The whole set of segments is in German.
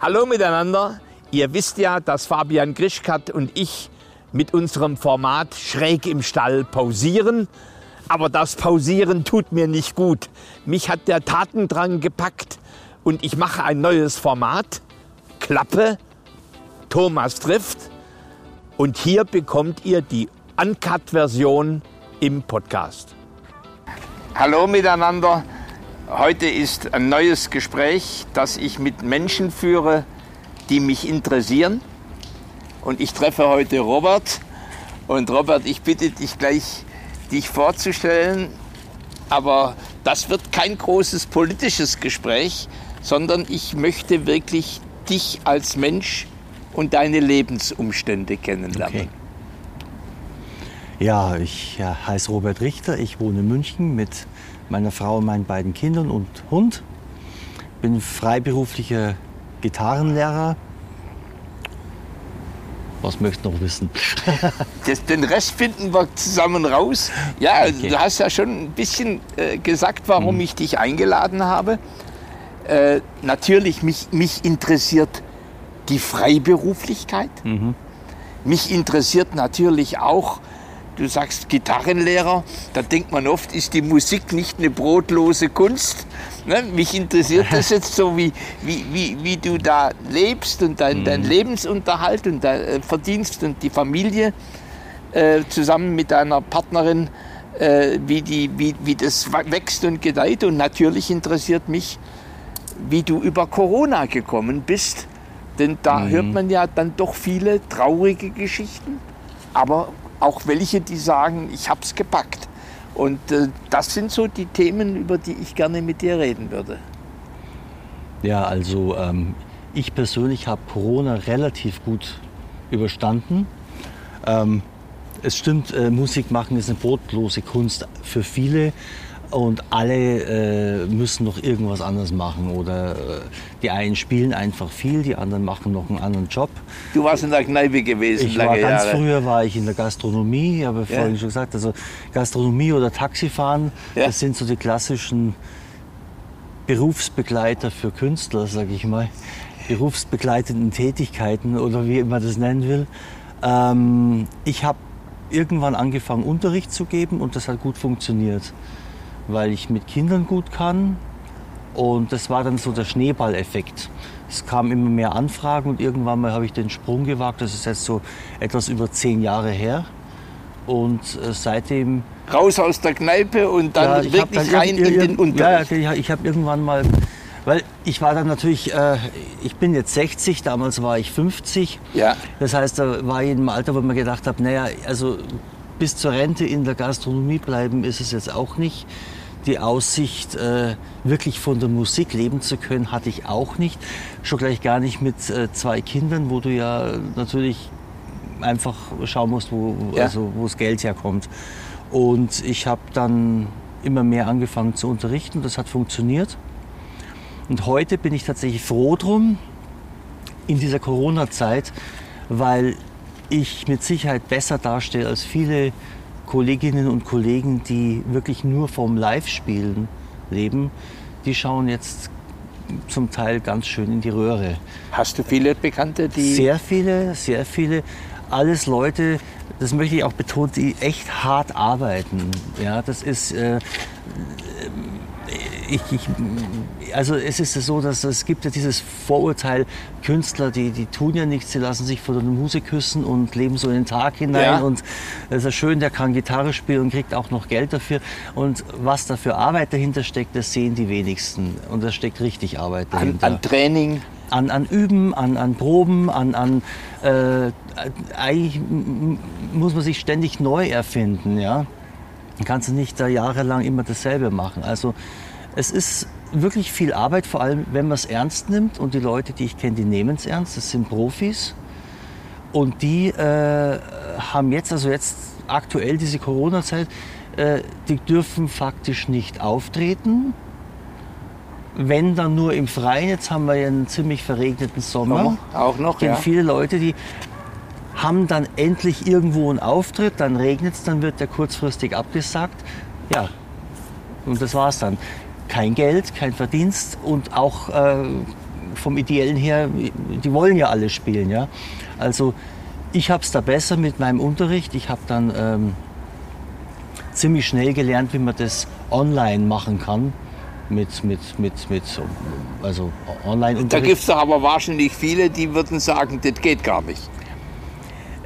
Hallo miteinander. Ihr wisst ja, dass Fabian Grischkat und ich mit unserem Format schräg im Stall pausieren. Aber das Pausieren tut mir nicht gut. Mich hat der Tatendrang gepackt und ich mache ein neues Format. Klappe, Thomas trifft. Und hier bekommt ihr die Uncut-Version im Podcast. Hallo miteinander. Heute ist ein neues Gespräch, das ich mit Menschen führe, die mich interessieren. Und ich treffe heute Robert. Und Robert, ich bitte dich gleich, dich vorzustellen. Aber das wird kein großes politisches Gespräch, sondern ich möchte wirklich dich als Mensch und deine Lebensumstände kennenlernen. Okay. Ja, ich heiße Robert Richter. Ich wohne in München mit meiner Frau und meinen beiden Kindern und Hund. Bin freiberuflicher Gitarrenlehrer. Was möchtest du noch wissen? Das, den Rest finden wir zusammen raus. Ja, okay. du hast ja schon ein bisschen äh, gesagt, warum mhm. ich dich eingeladen habe. Äh, natürlich, mich, mich interessiert die Freiberuflichkeit. Mhm. Mich interessiert natürlich auch Du sagst Gitarrenlehrer, da denkt man oft, ist die Musik nicht eine brotlose Kunst. Ne? Mich interessiert das jetzt so, wie, wie, wie, wie du da lebst und dein, dein mhm. Lebensunterhalt und dein äh, Verdienst und die Familie äh, zusammen mit deiner Partnerin, äh, wie, die, wie, wie das wächst und gedeiht. Und natürlich interessiert mich, wie du über Corona gekommen bist. Denn da mhm. hört man ja dann doch viele traurige Geschichten. Aber auch welche, die sagen, ich habe es gepackt. Und äh, das sind so die Themen, über die ich gerne mit dir reden würde. Ja, also ähm, ich persönlich habe Corona relativ gut überstanden. Ähm, es stimmt, äh, Musik machen ist eine brotlose Kunst für viele und alle äh, müssen noch irgendwas anderes machen. Oder äh, die einen spielen einfach viel, die anderen machen noch einen anderen Job. Du warst in der Kneipe gewesen, ich lange war ganz Jahre. früher war ich in der Gastronomie, habe ja. vorhin schon gesagt, also Gastronomie oder Taxifahren, ja. das sind so die klassischen Berufsbegleiter für Künstler, sage ich mal. Berufsbegleitenden Tätigkeiten oder wie man das nennen will. Ähm, ich habe irgendwann angefangen, Unterricht zu geben und das hat gut funktioniert weil ich mit Kindern gut kann. Und das war dann so der Schneeballeffekt. Es kamen immer mehr Anfragen und irgendwann mal habe ich den Sprung gewagt. Das ist jetzt so etwas über zehn Jahre her. Und äh, seitdem. Raus aus der Kneipe und dann ja, wirklich dann rein in den Unterricht. Ja, ich habe irgendwann mal. Weil ich war dann natürlich, äh, ich bin jetzt 60, damals war ich 50. Ja. Das heißt, da war ich in einem Alter, wo man gedacht habe, naja, also bis zur Rente in der Gastronomie bleiben ist es jetzt auch nicht die Aussicht, äh, wirklich von der Musik leben zu können, hatte ich auch nicht. Schon gleich gar nicht mit äh, zwei Kindern, wo du ja natürlich einfach schauen musst, wo ja. also, das Geld herkommt. Und ich habe dann immer mehr angefangen zu unterrichten. Das hat funktioniert. Und heute bin ich tatsächlich froh drum, in dieser Corona-Zeit, weil ich mit Sicherheit besser dastehe als viele Kolleginnen und Kollegen, die wirklich nur vom Live-Spielen leben, die schauen jetzt zum Teil ganz schön in die Röhre. Hast du viele Bekannte, die. Sehr viele, sehr viele. Alles Leute, das möchte ich auch betonen, die echt hart arbeiten. Ja, das ist. Äh, ich, ich, also es ist so, dass es gibt ja dieses Vorurteil, Künstler, die, die tun ja nichts, sie lassen sich von der Musik küssen und leben so in den Tag hinein. Ja. Und es ist ja schön, der kann Gitarre spielen und kriegt auch noch Geld dafür. Und was da für Arbeit dahinter steckt, das sehen die wenigsten. Und da steckt richtig Arbeit dahinter. An, an Training? An, an Üben, an, an Proben, an, an äh, eigentlich muss man sich ständig neu erfinden, ja. Kannst du nicht da jahrelang immer dasselbe machen. Also es ist wirklich viel Arbeit, vor allem wenn man es ernst nimmt. Und die Leute, die ich kenne, die nehmen es ernst. Das sind Profis. Und die äh, haben jetzt, also jetzt aktuell diese Corona-Zeit, äh, die dürfen faktisch nicht auftreten. Wenn dann nur im Freien. Jetzt haben wir ja einen ziemlich verregneten Sommer. Auch noch, kenne ja. viele Leute, die haben dann endlich irgendwo einen Auftritt, dann regnet es, dann wird der kurzfristig abgesagt. Ja, und das war's dann kein Geld, kein Verdienst und auch äh, vom Ideellen her, die wollen ja alle spielen. Ja? Also ich habe es da besser mit meinem Unterricht. Ich habe dann ähm, ziemlich schnell gelernt, wie man das online machen kann. Mit, mit, mit, mit also online Da gibt es aber wahrscheinlich viele, die würden sagen, das geht gar nicht.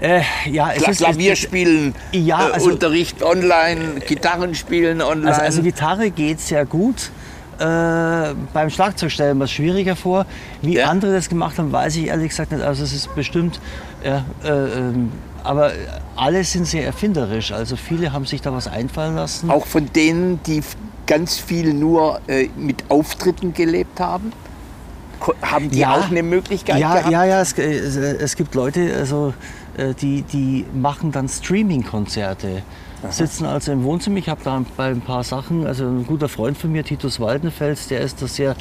Äh, ja, es Kla Klavierspielen, ja, äh, also, äh, Unterricht online, Gitarrenspielen online. Also, also Gitarre geht sehr gut. Äh, beim Schlagzeug stellen wir es schwieriger vor. Wie ja. andere das gemacht haben, weiß ich ehrlich gesagt nicht. Also es ist bestimmt, ja, äh, ähm, aber alle sind sehr erfinderisch. Also viele haben sich da was einfallen lassen. Auch von denen, die ganz viel nur äh, mit Auftritten gelebt haben? Haben die ja, auch eine Möglichkeit ja, gehabt? Ja, ja, es, es gibt Leute, also, die, die machen dann Streaming-Konzerte. Sitzen also im Wohnzimmer. Ich habe da bei ein paar Sachen, also ein guter Freund von mir, Titus Waldenfels, der ist da sehr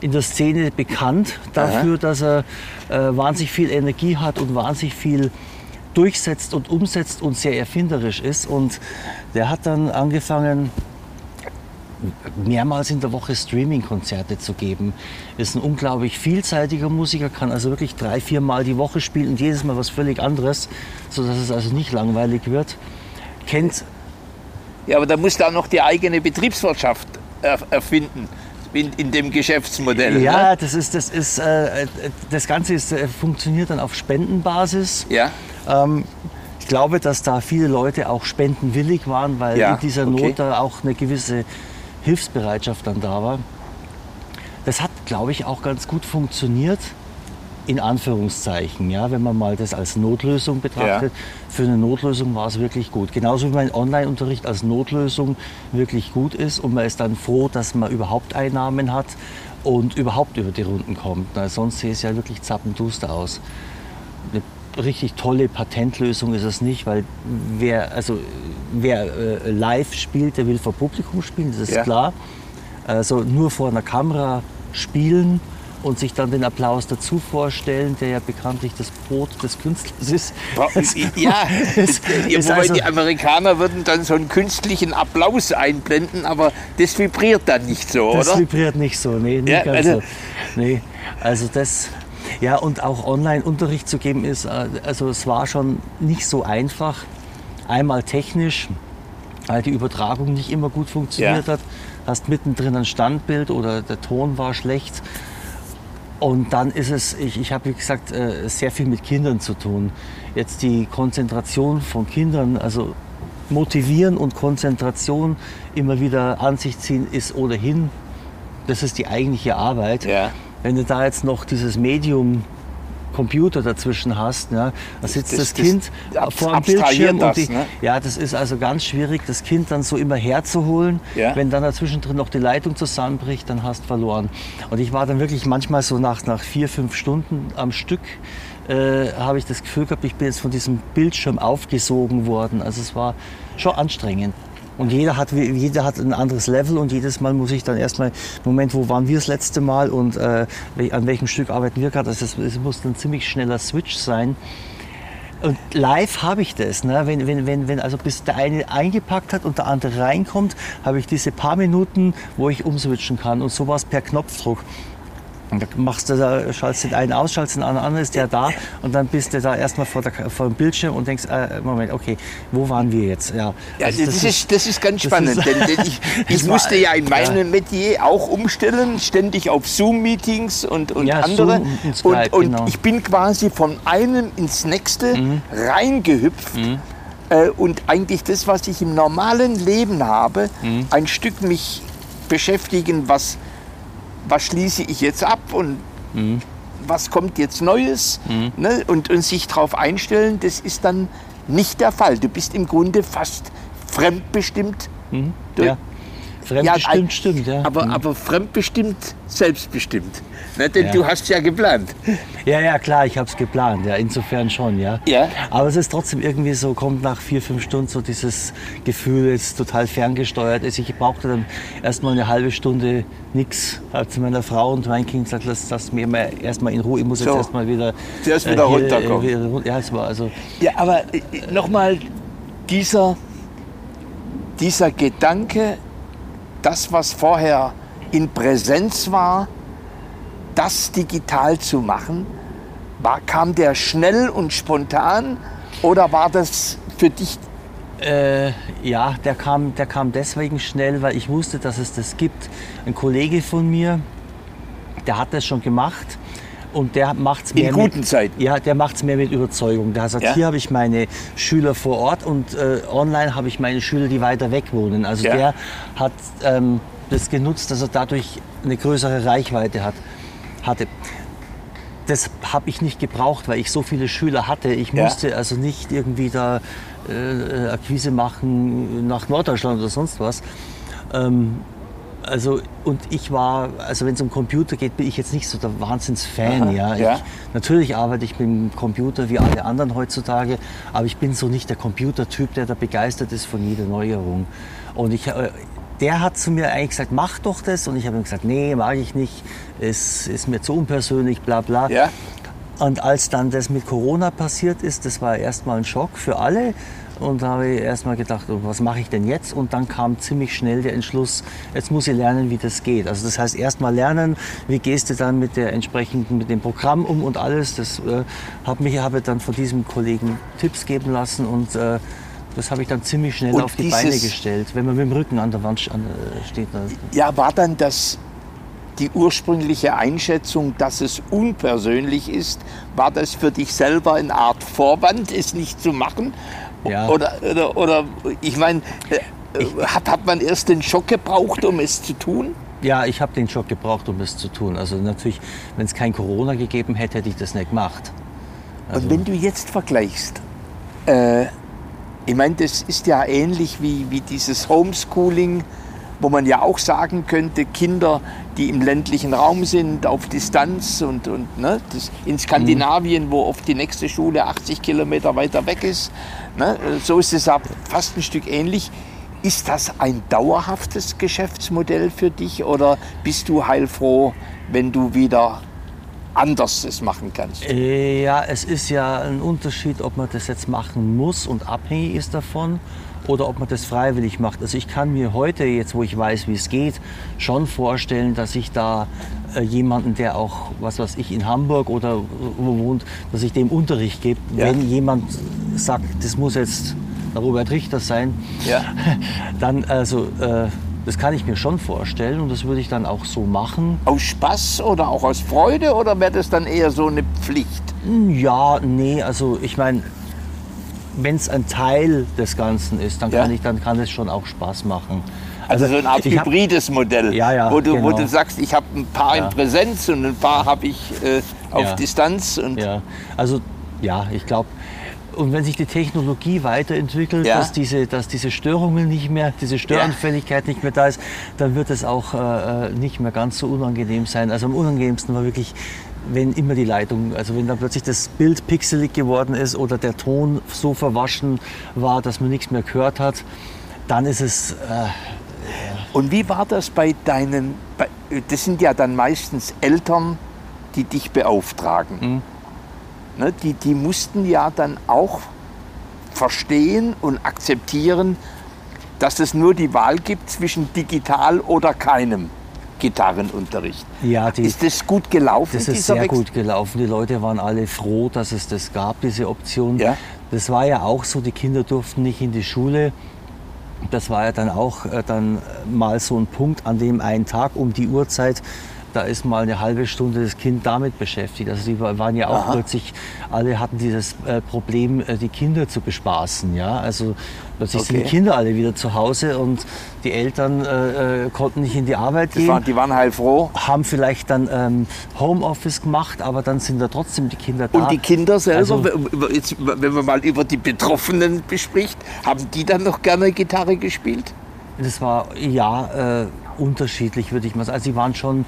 in der Szene bekannt dafür, Aha. dass er äh, wahnsinnig viel Energie hat und wahnsinnig viel durchsetzt und umsetzt und sehr erfinderisch ist. Und der hat dann angefangen, mehrmals in der Woche Streaming-Konzerte zu geben. Ist ein unglaublich vielseitiger Musiker, kann also wirklich drei, vier Mal die Woche spielen und jedes Mal was völlig anderes, sodass es also nicht langweilig wird. Kennt. Ja, aber da muss da noch die eigene Betriebswirtschaft erfinden. In, in, dem Geschäftsmodell. Ja, ne? das ist, das ist, äh, das Ganze ist, äh, funktioniert dann auf Spendenbasis. Ja. Ähm, ich glaube, dass da viele Leute auch spendenwillig waren, weil ja, in dieser okay. Not da auch eine gewisse Hilfsbereitschaft dann da war. Das hat, glaube ich, auch ganz gut funktioniert, in Anführungszeichen, ja, wenn man mal das als Notlösung betrachtet. Ja. Für eine Notlösung war es wirklich gut. Genauso wie mein Online-Unterricht als Notlösung wirklich gut ist und man ist dann froh, dass man überhaupt Einnahmen hat und überhaupt über die Runden kommt. Na, sonst sieht es ja wirklich zappenduster aus. Eine richtig tolle Patentlösung ist es nicht, weil wer, also, wer äh, live spielt, der will vor Publikum spielen, das ist ja. klar. Also nur vor einer Kamera spielen und sich dann den Applaus dazu vorstellen, der ja bekanntlich das Brot des Künstlers ist. Ja, ist, ist wobei also, die Amerikaner würden dann so einen künstlichen Applaus einblenden, aber das vibriert dann nicht so, das oder? Das vibriert nicht so, nee, nicht ja, ganz also, so. Nee, also das, ja, und auch Online-Unterricht zu geben ist, äh, also es war schon nicht so einfach. Einmal technisch, weil die Übertragung nicht immer gut funktioniert ja. hat. Hast mittendrin ein Standbild oder der Ton war schlecht. Und dann ist es, ich, ich habe wie gesagt äh, sehr viel mit Kindern zu tun. Jetzt die Konzentration von Kindern, also motivieren und Konzentration immer wieder an sich ziehen, ist ohnehin, das ist die eigentliche Arbeit. Ja. Wenn du da jetzt noch dieses Medium Computer dazwischen hast, ja, da sitzt das, das, das Kind das vor dem Bildschirm das, und die, ne? ja, das ist also ganz schwierig, das Kind dann so immer herzuholen. Ja. Wenn dann dazwischen drin noch die Leitung zusammenbricht, dann hast du verloren. Und ich war dann wirklich manchmal so nach, nach vier, fünf Stunden am Stück äh, habe ich das Gefühl gehabt, ich bin jetzt von diesem Bildschirm aufgesogen worden. Also es war schon anstrengend. Und jeder hat, jeder hat ein anderes Level und jedes Mal muss ich dann erstmal, Moment, wo waren wir das letzte Mal und äh, an welchem Stück arbeiten wir gerade? Es muss ein ziemlich schneller Switch sein. Und live habe ich das. Ne? Wenn, wenn, wenn, wenn also bis der eine eingepackt hat und der andere reinkommt, habe ich diese paar Minuten, wo ich umswitchen kann. Und sowas per Knopfdruck. Und da machst du da, schaltest den einen aus, schaltest den anderen, ist der da und dann bist du da erstmal vor, der, vor dem Bildschirm und denkst, äh, Moment, okay, wo waren wir jetzt? Ja, ja also das, das, ist, das ist ganz spannend, ist, denn, denn, ich, ich musste ja in meinem ja. Metier auch umstellen, ständig auf Zoom-Meetings und, und ja, andere. Zoom und, Skype, und, und genau. ich bin quasi von einem ins nächste mhm. reingehüpft. Mhm. Äh, und eigentlich das, was ich im normalen Leben habe, mhm. ein Stück mich beschäftigen, was was schließe ich jetzt ab und mhm. was kommt jetzt Neues mhm. ne? und, und sich darauf einstellen, das ist dann nicht der Fall. Du bist im Grunde fast fremdbestimmt. Mhm. Ja. Fremdbestimmt ja, stimmt, ja. Aber, mhm. aber fremdbestimmt, selbstbestimmt. Ne, denn ja. du hast ja geplant. Ja, ja, klar, ich habe es geplant, ja, insofern schon, ja. ja. Aber es ist trotzdem irgendwie so, kommt nach vier, fünf Stunden so dieses Gefühl, jetzt total ferngesteuert ist. Ich brauchte dann erstmal eine halbe Stunde nichts. Habe zu meiner Frau und mein Kind gesagt, lass, lass mir mal erstmal in Ruhe, ich muss so. jetzt erstmal wieder, Zuerst wieder äh, hier, runterkommen. Äh, wieder, ja, es war also. Ja, aber äh, nochmal dieser, dieser Gedanke, das, was vorher in Präsenz war, das digital zu machen? War, kam der schnell und spontan oder war das für dich äh, ja, der kam, der kam deswegen schnell, weil ich wusste, dass es das gibt. Ein Kollege von mir, der hat das schon gemacht und der macht es mehr in guten mit, Zeiten. Ja, der macht es mehr mit Überzeugung. Der hat gesagt, Ja. hier habe ich meine Schüler vor Ort und äh, online habe ich meine Schüler, die weiter weg wohnen. Also Ja. der hat ähm, das genutzt, dass er dadurch eine größere Reichweite hat, hatte. Das habe ich nicht gebraucht, weil ich so viele Schüler hatte. Ich Ja. musste also nicht irgendwie da äh, Akquise machen nach Norddeutschland oder sonst was. Ähm, also und ich war, also wenn es um Computer geht, bin ich jetzt nicht so der Wahnsinns-Fan. Ja. ja. Ich, natürlich arbeite ich mit dem Computer wie alle anderen heutzutage, aber ich bin so nicht der Computertyp, der da begeistert ist von jeder Neuerung. Und ich, äh, der hat zu mir eigentlich gesagt, mach doch das. Und ich habe ihm gesagt, nee, mag ich nicht. Es ist mir zu unpersönlich, bla bla. Ja? Und als dann das mit Corona passiert ist, das war erstmal ein Schock für alle. Und da habe ich erstmal gedacht, oh, was mache ich denn jetzt? Und dann kam ziemlich schnell der Entschluss, jetzt muss ich lernen, wie das geht. Also das heißt erstmal lernen, wie gehst du dann mit der entsprechenden, mit dem Programm um und alles. Das äh, habe mich habe dann von diesem Kollegen Tipps geben lassen und äh, das habe ich dann ziemlich schnell Und auf die Beine gestellt, wenn man mit dem Rücken an der Wand an, äh, steht. dann- Ja, war dann das die ursprüngliche Einschätzung, dass es unpersönlich ist, war das für dich selber eine Art Vorwand, es nicht zu machen? Ja. Oder, oder, oder ich meine, äh, hat, hat man erst den Schock gebraucht, um es zu tun? Ja, ich habe den Job gebraucht, um es zu tun. Also natürlich, wenn es kein Corona gegeben hätte, hätte ich das nicht gemacht. Also Und wenn du jetzt vergleichst, äh, ich meine, das ist ja ähnlich wie, wie dieses Homeschooling, wo man ja auch sagen könnte, Kinder, die im ländlichen Raum sind, auf Distanz und, und ne, das in Skandinavien, wo oft die nächste Schule 80 Kilometer weiter weg ist, ne, so ist es fast ein Stück ähnlich. Ist das ein dauerhaftes Geschäftsmodell für dich oder bist du heilfroh, wenn du wieder anders es machen kannst? Äh, Ja, es ist ja ein Unterschied, ob man das jetzt machen muss und abhängig ist davon oder ob man das freiwillig macht. Also ich kann mir heute, jetzt wo ich weiß, wie es geht, schon vorstellen, dass ich da äh, jemanden, der auch, was weiß ich, in Hamburg oder wo wohnt, dass ich dem Unterricht gebe, Ja. wenn jemand sagt, das muss jetzt der Robert Richter sein, Ja. dann also äh, das kann ich mir schon vorstellen und das würde ich dann auch so machen. Aus Spaß oder auch aus Freude oder wäre das dann eher so eine Pflicht? Ja, nee, also ich meine, wenn es ein Teil des Ganzen ist, dann Ja. kann ich, dann kann es schon auch Spaß machen. Also so eine Art ich hab- hybrides Modell, Ja, ja, wo, du, wo genau. du sagst, ich habe ein paar Ja. in Präsenz und ein paar habe ich äh, auf Ja. Distanz. Und Ja, also ja, ich glaube, und wenn sich die Technologie weiterentwickelt, Ja. dass, diese, dass diese Störungen nicht mehr, diese Störanfälligkeit nicht mehr da ist, dann wird es auch äh, äh, nicht mehr ganz so unangenehm sein. Also am unangenehmsten war wirklich, wenn immer die Leitung, also wenn dann plötzlich das Bild pixelig geworden ist oder der Ton so verwaschen war, dass man nichts mehr gehört hat, dann ist es, äh, Und wie war das bei deinen, bei, das sind ja dann meistens Eltern, die dich beauftragen. Mhm. Ne, die, die mussten ja dann auch verstehen und akzeptieren, dass es nur die Wahl gibt zwischen digital oder keinem Gitarrenunterricht. ja, die, Ist das gut gelaufen? Das ist sehr Wechsel? gut gelaufen. Die Leute waren alle froh, dass es das gab, diese Option. Ja. Das war ja auch so, die Kinder durften nicht in die Schule. Das war ja dann auch äh, dann mal so ein Punkt, an dem einen Tag um die Uhrzeit, da ist mal eine halbe Stunde das Kind damit beschäftigt. Also die wa- waren ja auch Aha. plötzlich, alle hatten dieses äh, Problem, äh, die Kinder zu bespaßen. Ja? Also plötzlich sind die Okay. Kinder alle wieder zu Hause und die Eltern äh, äh, konnten nicht in die Arbeit Das gehen waren, die waren heilfroh. haben vielleicht dann ähm, Homeoffice gemacht, aber dann sind da trotzdem die Kinder da. Und die Kinder selber, Also- jetzt, wenn man mal über die Betroffenen bespricht, haben die dann noch gerne Gitarre gespielt? Das war ja äh, unterschiedlich, würde ich mal sagen. Also sie waren schon,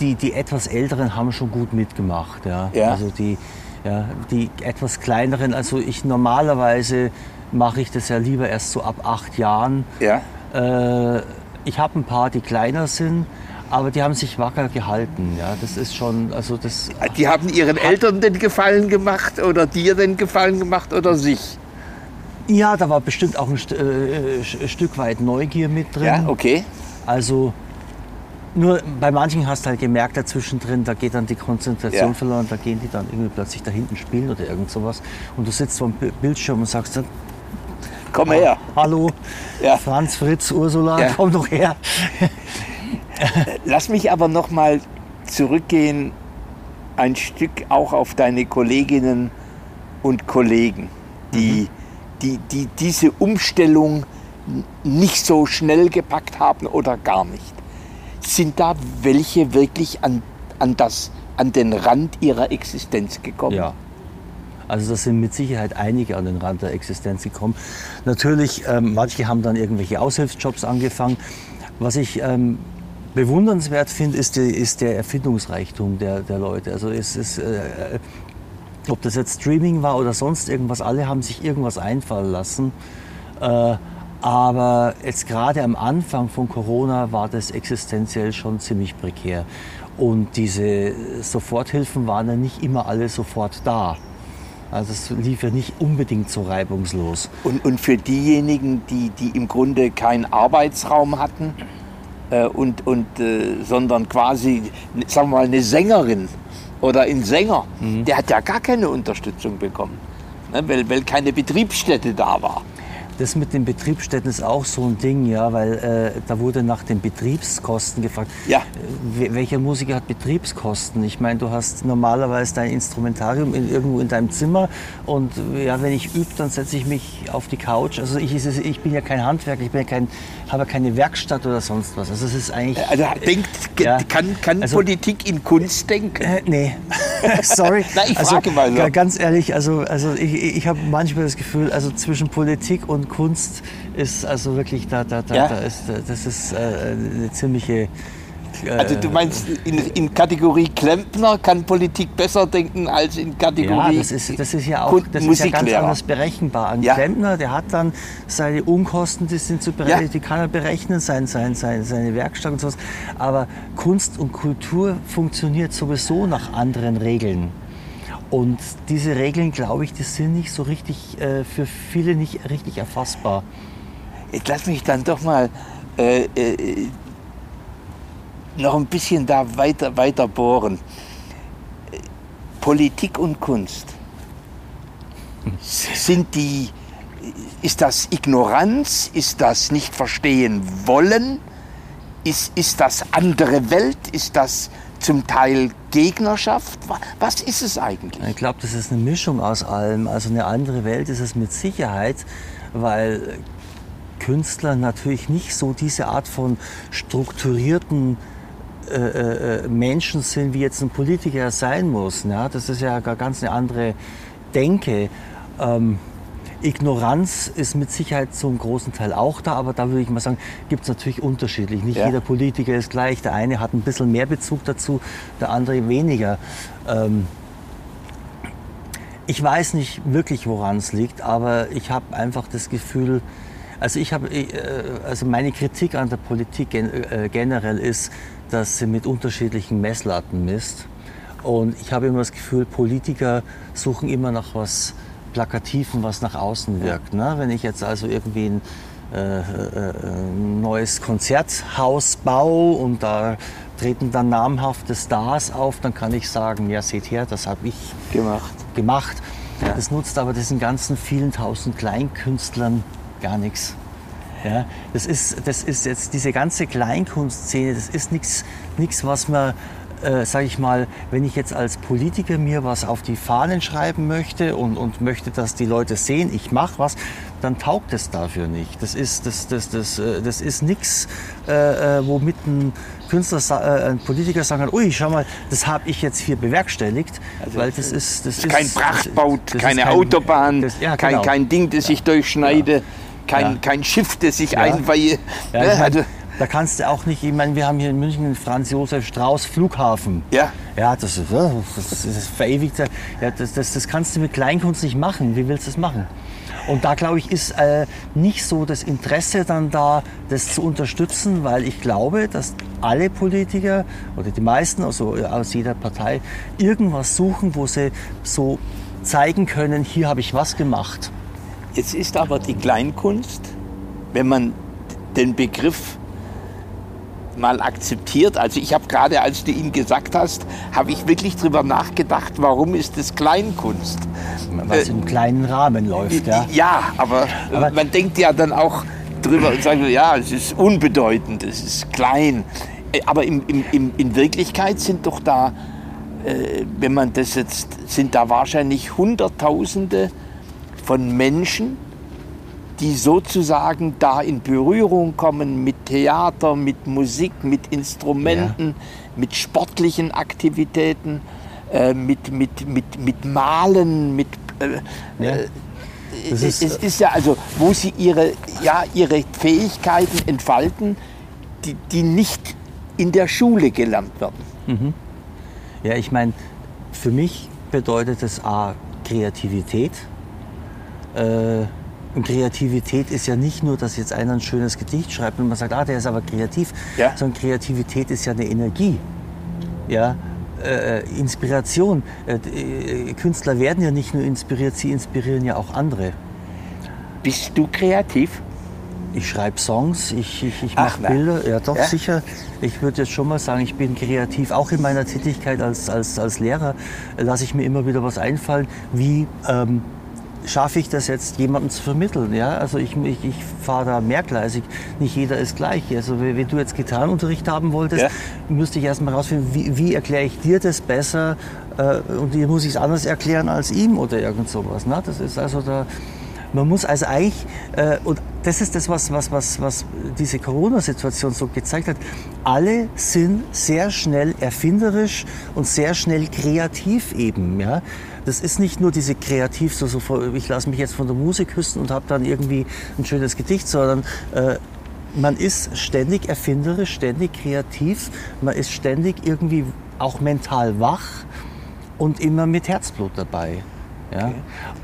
die, die etwas Älteren haben schon gut mitgemacht. Ja. Ja. Also die, ja, die etwas kleineren, also ich normalerweise mache ich das ja lieber erst so ab acht Jahren. Ja. Äh, ich habe ein paar, die kleiner sind, aber die haben sich wacker gehalten. Ja. Das ist schon, also das Die haben ihren Eltern den Gefallen gemacht oder dir den Gefallen gemacht oder sich? Ja, da war bestimmt auch ein äh, Stück weit Neugier mit drin. Ja, okay. Also Nur bei manchen hast du halt gemerkt, dazwischen drin, da geht dann die Konzentration Ja. verloren, da gehen die dann irgendwie plötzlich da hinten spielen oder irgend sowas. Und du sitzt vor dem Bi- Bildschirm und sagst dann, Komm her. hallo, Ja. Franz, Fritz, Ursula, Ja. komm doch her. Lass mich aber noch mal zurückgehen, ein Stück auch auf deine Kolleginnen und Kollegen, die, die, die diese Umstellung nicht so schnell gepackt haben oder gar nicht. Sind da welche wirklich an, an, das, an den Rand ihrer Existenz gekommen? Ja. Also das sind mit Sicherheit einige an den Rand der Existenz gekommen. Natürlich, ähm, manche haben dann irgendwelche Aushilfsjobs angefangen. Was ich ähm, bewundernswert finde, ist, ist der Erfindungsreichtum der, der Leute. Also es ist, äh, ob das jetzt Streaming war oder sonst irgendwas, alle haben sich irgendwas einfallen lassen. Äh, aber jetzt gerade am Anfang von Corona war das existenziell schon ziemlich prekär. Und diese Soforthilfen waren ja nicht immer alle sofort da. Also es lief ja nicht unbedingt so reibungslos. Und, und für diejenigen, die, die im Grunde keinen Arbeitsraum hatten, äh, und, und, äh, sondern quasi, sagen wir mal, eine Sängerin oder ein Sänger, der hat ja gar keine Unterstützung bekommen, ne, weil, weil keine Betriebsstätte da war. Das mit den Betriebsstätten ist auch so ein Ding, ja, weil äh, da wurde nach den Betriebskosten gefragt. Ja. Äh, welcher Musiker hat Betriebskosten? Ich meine, du hast normalerweise dein Instrumentarium in, irgendwo in deinem Zimmer und ja, wenn ich übe, dann setze ich mich auf die Couch. Also ich, ich bin ja kein Handwerker, ich bin ja kein, habe keine Werkstatt oder sonst was. Also es ist eigentlich... Also denkt, Ja. kann, kann Also- Politik in Kunst denken? Äh, nee, sorry. Na, ich also, frage mal so. ga- Ganz ehrlich, also, also ich, ich habe manchmal das Gefühl, also zwischen Politik und Kunst ist also wirklich, da, da, da, Ja. da ist, das ist äh, eine ziemliche... Äh, Also du meinst, in, in Kategorie Klempner kann Politik besser denken als in ja, Kategorie das ist, das ist ja auch das ist ja ganz anders berechenbar. Ein Ja. Klempner, der hat dann seine Unkosten, die, sind zu berechnen, Ja. die kann er berechnen, sein, sein, sein, seine Werkstatt und sowas. Aber Kunst und Kultur funktioniert sowieso nach anderen Regeln. Und diese Regeln, glaube ich, die sind nicht so richtig, äh, für viele nicht richtig erfassbar. Jetzt lass mich dann doch mal äh, äh, noch ein bisschen da weiter, weiter bohren. Politik und Kunst. Sind die, ist das Ignoranz? Ist das nicht verstehen wollen? Ist, ist das andere Welt? Ist das zum Teil Gegnerschaft? Wa- Was ist es eigentlich? Ich glaube, das ist eine Mischung aus allem. Also eine andere Welt ist es mit Sicherheit, weil Künstler natürlich nicht so diese Art von strukturierten äh, äh, Menschen sind, wie jetzt ein Politiker sein muss. Ja? Das ist ja gar ganz eine andere Denke. Ähm, Ignoranz ist mit Sicherheit zum großen Teil auch da, aber da würde ich mal sagen, gibt es natürlich unterschiedlich. Nicht Ja. jeder Politiker ist gleich. Der eine hat ein bisschen mehr Bezug dazu, der andere weniger. Ähm, ich weiß nicht wirklich, woran es liegt, aber ich habe einfach das Gefühl, also ich habe, äh, also meine Kritik an der Politik gen generell ist, dass sie mit unterschiedlichen Messlatten misst. Und ich habe immer das Gefühl, Politiker suchen immer nach was Plakativen, was nach außen wirkt. Ne? Wenn ich jetzt also irgendwie ein äh, äh, neues Konzerthaus baue und da treten dann namhafte Stars auf, dann kann ich sagen, ja seht her, das habe ich Gemacht. gemacht. Ja. Das nutzt aber diesen ganzen vielen tausend Kleinkünstlern gar nichts. Ja, das, ist, das ist jetzt diese ganze Kleinkunstszene, das ist nichts, was man, äh, sage ich mal, wenn ich jetzt als Politiker mir was auf die Fahnen schreiben möchte und, und möchte, dass die Leute sehen, ich mache was, dann taugt es dafür nicht. Das ist, das, das, das, äh, das ist nichts, äh, äh, womit ein Künstler, äh, ein Politiker sagen kann, ui, schau mal, das habe ich jetzt hier bewerkstelligt, weil das ist, das ist Kein Prachtbau, das ist keine kein- Autobahn, das- ja, kein, genau. kein Ding, das ich durchschneide, kein, Ja. kein Schiff, das ich Ja. einweihe. Ja, Ne, ich mein, also, da kannst du auch nicht, ich meine, wir haben hier in München den Franz-Josef-Strauß Flughafen. Ja. Ja, das ist, ja, das ist das verewigte. Ja, das, das, das kannst du mit Kleinkunst nicht machen. Wie willst du das machen? Und da, glaube ich, ist äh, nicht so das Interesse dann da, das zu unterstützen, weil ich glaube, dass alle Politiker oder die meisten, also aus jeder Partei, irgendwas suchen, wo sie so zeigen können, hier habe ich was gemacht. Jetzt ist aber die Kleinkunst, wenn man den Begriff mal akzeptiert. Also ich habe gerade, als du ihn gesagt hast, habe ich wirklich darüber nachgedacht, warum ist das Kleinkunst? Was äh, im kleinen Rahmen läuft, ja. Ja, aber, aber man denkt ja dann auch drüber und sagt, ja, es ist unbedeutend, es ist klein. Äh, aber im, im, in Wirklichkeit sind doch da, äh, wenn man das jetzt, sind da wahrscheinlich Hunderttausende von Menschen, die sozusagen da in Berührung kommen mit Theater, mit Musik, mit Instrumenten, ja. mit sportlichen Aktivitäten, äh, mit, mit, mit, mit Malen, mit... Äh, ja. Äh, es ist, es ist ja also, wo sie ihre, ja, ihre Fähigkeiten entfalten, die, die nicht in der Schule gelernt werden. Mhm. Ja, ich meine, für mich bedeutet es A, Kreativität. Äh, und Kreativität ist ja nicht nur, dass jetzt einer ein schönes Gedicht schreibt und man sagt, ah, der ist aber kreativ, ja. sondern Kreativität ist ja eine Energie. Ja, äh, Inspiration. Äh, äh, Künstler werden ja nicht nur inspiriert, sie inspirieren ja auch andere. Bist du kreativ? Ich schreibe Songs, ich, ich, ich mache Bilder. Ja, doch, ja? sicher. Ich würde jetzt schon mal sagen, ich bin kreativ. Auch in meiner Tätigkeit als, als, als Lehrer lasse ich mir immer wieder was einfallen, wie ähm, schaffe ich das jetzt, jemandem zu vermitteln. Ja? Also ich, ich, ich fahre da mehrgleisig. Nicht jeder ist gleich. Also wenn du jetzt Gitarrenunterricht haben wolltest, ja. müsste ich erstmal rausfinden, wie, wie erkläre ich dir das besser äh, und dir muss ich es anders erklären als ihm oder irgend sowas. Ne? Das ist also da, man muss also eigentlich, äh, und das ist das, was, was, was, was diese Corona-Situation so gezeigt hat, alle sind sehr schnell erfinderisch und sehr schnell kreativ eben. Ja? das ist nicht nur diese kreativ, so, so ich lasse mich jetzt von der Musik küssen und habe dann irgendwie ein schönes Gedicht, sondern äh, man ist ständig erfinderisch, ständig kreativ, man ist ständig irgendwie auch mental wach und immer mit Herzblut dabei. Ja? Okay.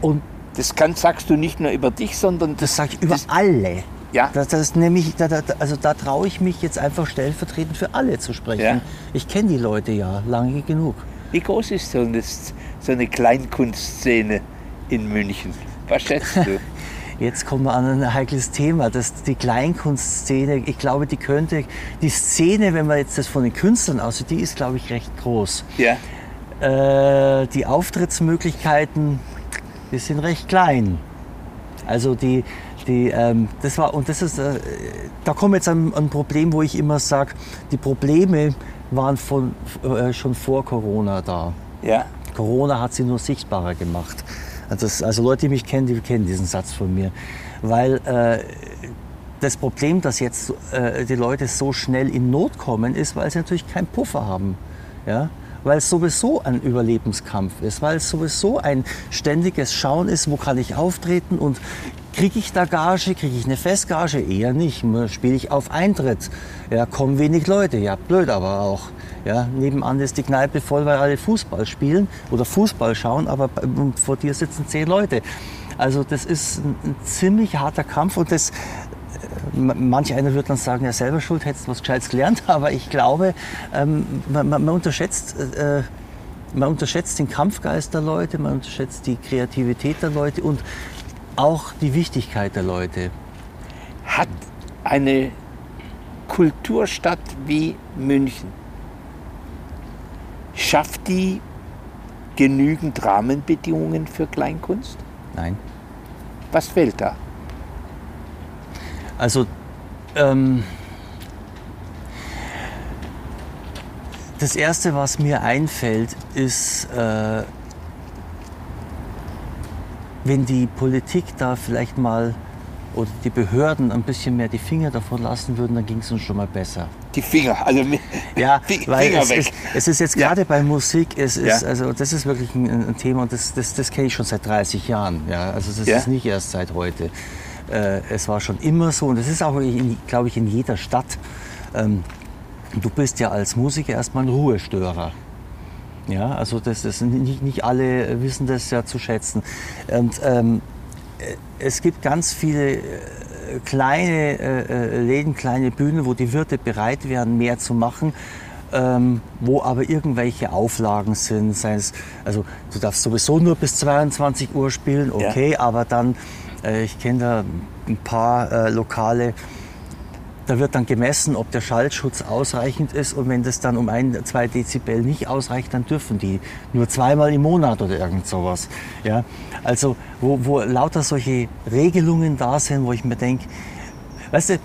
Und das kann, sagst du nicht nur über dich, sondern das, das sage ich über alle. Ja. Das, das nämlich, da, da, also da traue ich mich jetzt einfach stellvertretend für alle zu sprechen. Ja. Ich kenne die Leute ja lange genug. Wie groß ist so das so eine Kleinkunstszene in München. Was schätzt du? Jetzt kommen wir an ein heikles Thema, das die Kleinkunstszene. Ich glaube, die könnte, die Szene, wenn man jetzt das von den Künstlern aussieht, die ist, glaube ich, recht groß. Ja. Äh, die Auftrittsmöglichkeiten, die sind recht klein. Also die, die, ähm, das war und das ist, äh, da kommt jetzt ein, ein Problem, wo ich immer sage, die Probleme waren von, äh, schon vor Corona da. Ja. Corona hat sie nur sichtbarer gemacht. Das, also Leute, die mich kennen, die kennen diesen Satz von mir. Weil äh, das Problem, dass jetzt äh, die Leute so schnell in Not kommen, ist, weil sie natürlich keinen Puffer haben. Ja? Weil es sowieso ein Überlebenskampf ist, weil es sowieso ein ständiges Schauen ist, wo kann ich auftreten und kriege ich da Gage, kriege ich eine Festgage? Eher nicht. Spiele ich auf Eintritt? Ja, kommen wenig Leute. Ja, blöd aber auch. Ja, nebenan ist die Kneipe voll, weil alle Fußball spielen oder Fußball schauen, aber vor dir sitzen zehn Leute. Also das ist ein, ziemlich harter Kampf und das, manch einer wird dann sagen, ja selber schuld, hättest du was Gescheites gelernt, aber ich glaube, ähm, man, man, unterschätzt, äh, man unterschätzt den Kampfgeist der Leute, man unterschätzt die Kreativität der Leute und auch die Wichtigkeit der Leute. Hat eine Kulturstadt wie München Schafft die genügend Rahmenbedingungen für Kleinkunst? Nein. Was fehlt da? Also ähm, das Erste, was mir einfällt, ist, äh, wenn die Politik da vielleicht mal oder die Behörden ein bisschen mehr die Finger davon lassen würden, dann ging es uns schon mal besser. Die Finger, also ja, Finger weil es, weg. Ist, es ist jetzt gerade ja. bei Musik, es ist, ja. also das ist wirklich ein, ein Thema und das, das, das kenne ich schon seit 30 Jahren. Ja, also das ja. ist nicht erst seit heute. Äh, es war schon immer so und das ist auch, glaube ich, in jeder Stadt. Ähm, du bist ja als Musiker erstmal ein Ruhestörer. Ja, also das, das nicht, nicht alle wissen das ja zu schätzen. Und ähm, es gibt ganz viele äh, kleine äh, äh, Läden, kleine Bühnen, wo die Wirte bereit wären, mehr zu machen. Ähm, wo aber irgendwelche Auflagen sind. Sei es, also du darfst sowieso nur bis 22 Uhr spielen, okay, ja. aber dann, äh, ich kenne da ein paar äh, Lokale, da wird dann gemessen, ob der Schallschutz ausreichend ist und wenn das dann um ein, zwei Dezibel nicht ausreicht, dann dürfen die nur zweimal im Monat oder irgend sowas. Ja? Also wo, wo lauter solche Regelungen da sind, wo ich mir denke, weißt du,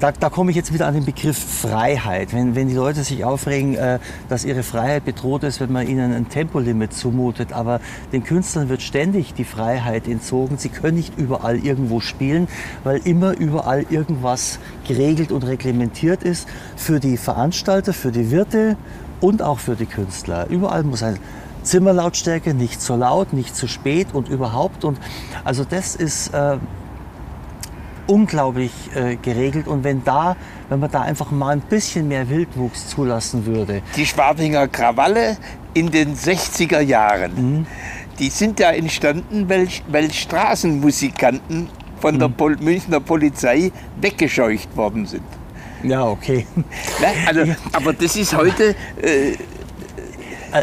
da, da komme ich jetzt wieder an den Begriff Freiheit. Wenn, wenn die Leute sich aufregen, äh, dass ihre Freiheit bedroht ist, wenn man ihnen ein Tempolimit zumutet, aber den Künstlern wird ständig die Freiheit entzogen. Sie können nicht überall irgendwo spielen, weil immer überall irgendwas geregelt und reglementiert ist für die Veranstalter, für die Wirte und auch für die Künstler. Überall muss ein Zimmerlautstärke, nicht zu laut, nicht zu spät und überhaupt. Und also das ist äh, unglaublich äh, geregelt. Und wenn da, wenn man da einfach mal ein bisschen mehr Wildwuchs zulassen würde. Die Schwabinger Krawalle in den 60er Jahren, mhm. die sind ja entstanden, weil, weil Straßenmusikanten von mhm. der Pol Münchner Polizei weggescheucht worden sind. Ja, okay. Na, also, aber das ist heute äh,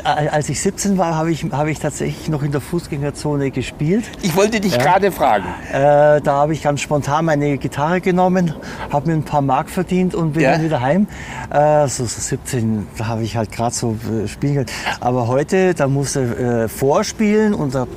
als ich 17 war, habe ich, hab ich tatsächlich noch in der Fußgängerzone gespielt. Ich wollte dich ja. gerade fragen. Äh, da habe ich ganz spontan meine Gitarre genommen, habe mir ein paar Mark verdient und bin ja. dann wieder heim. Äh, so, so 17, da habe ich halt gerade so äh, spielen Aber heute, da musst du äh, vorspielen und da,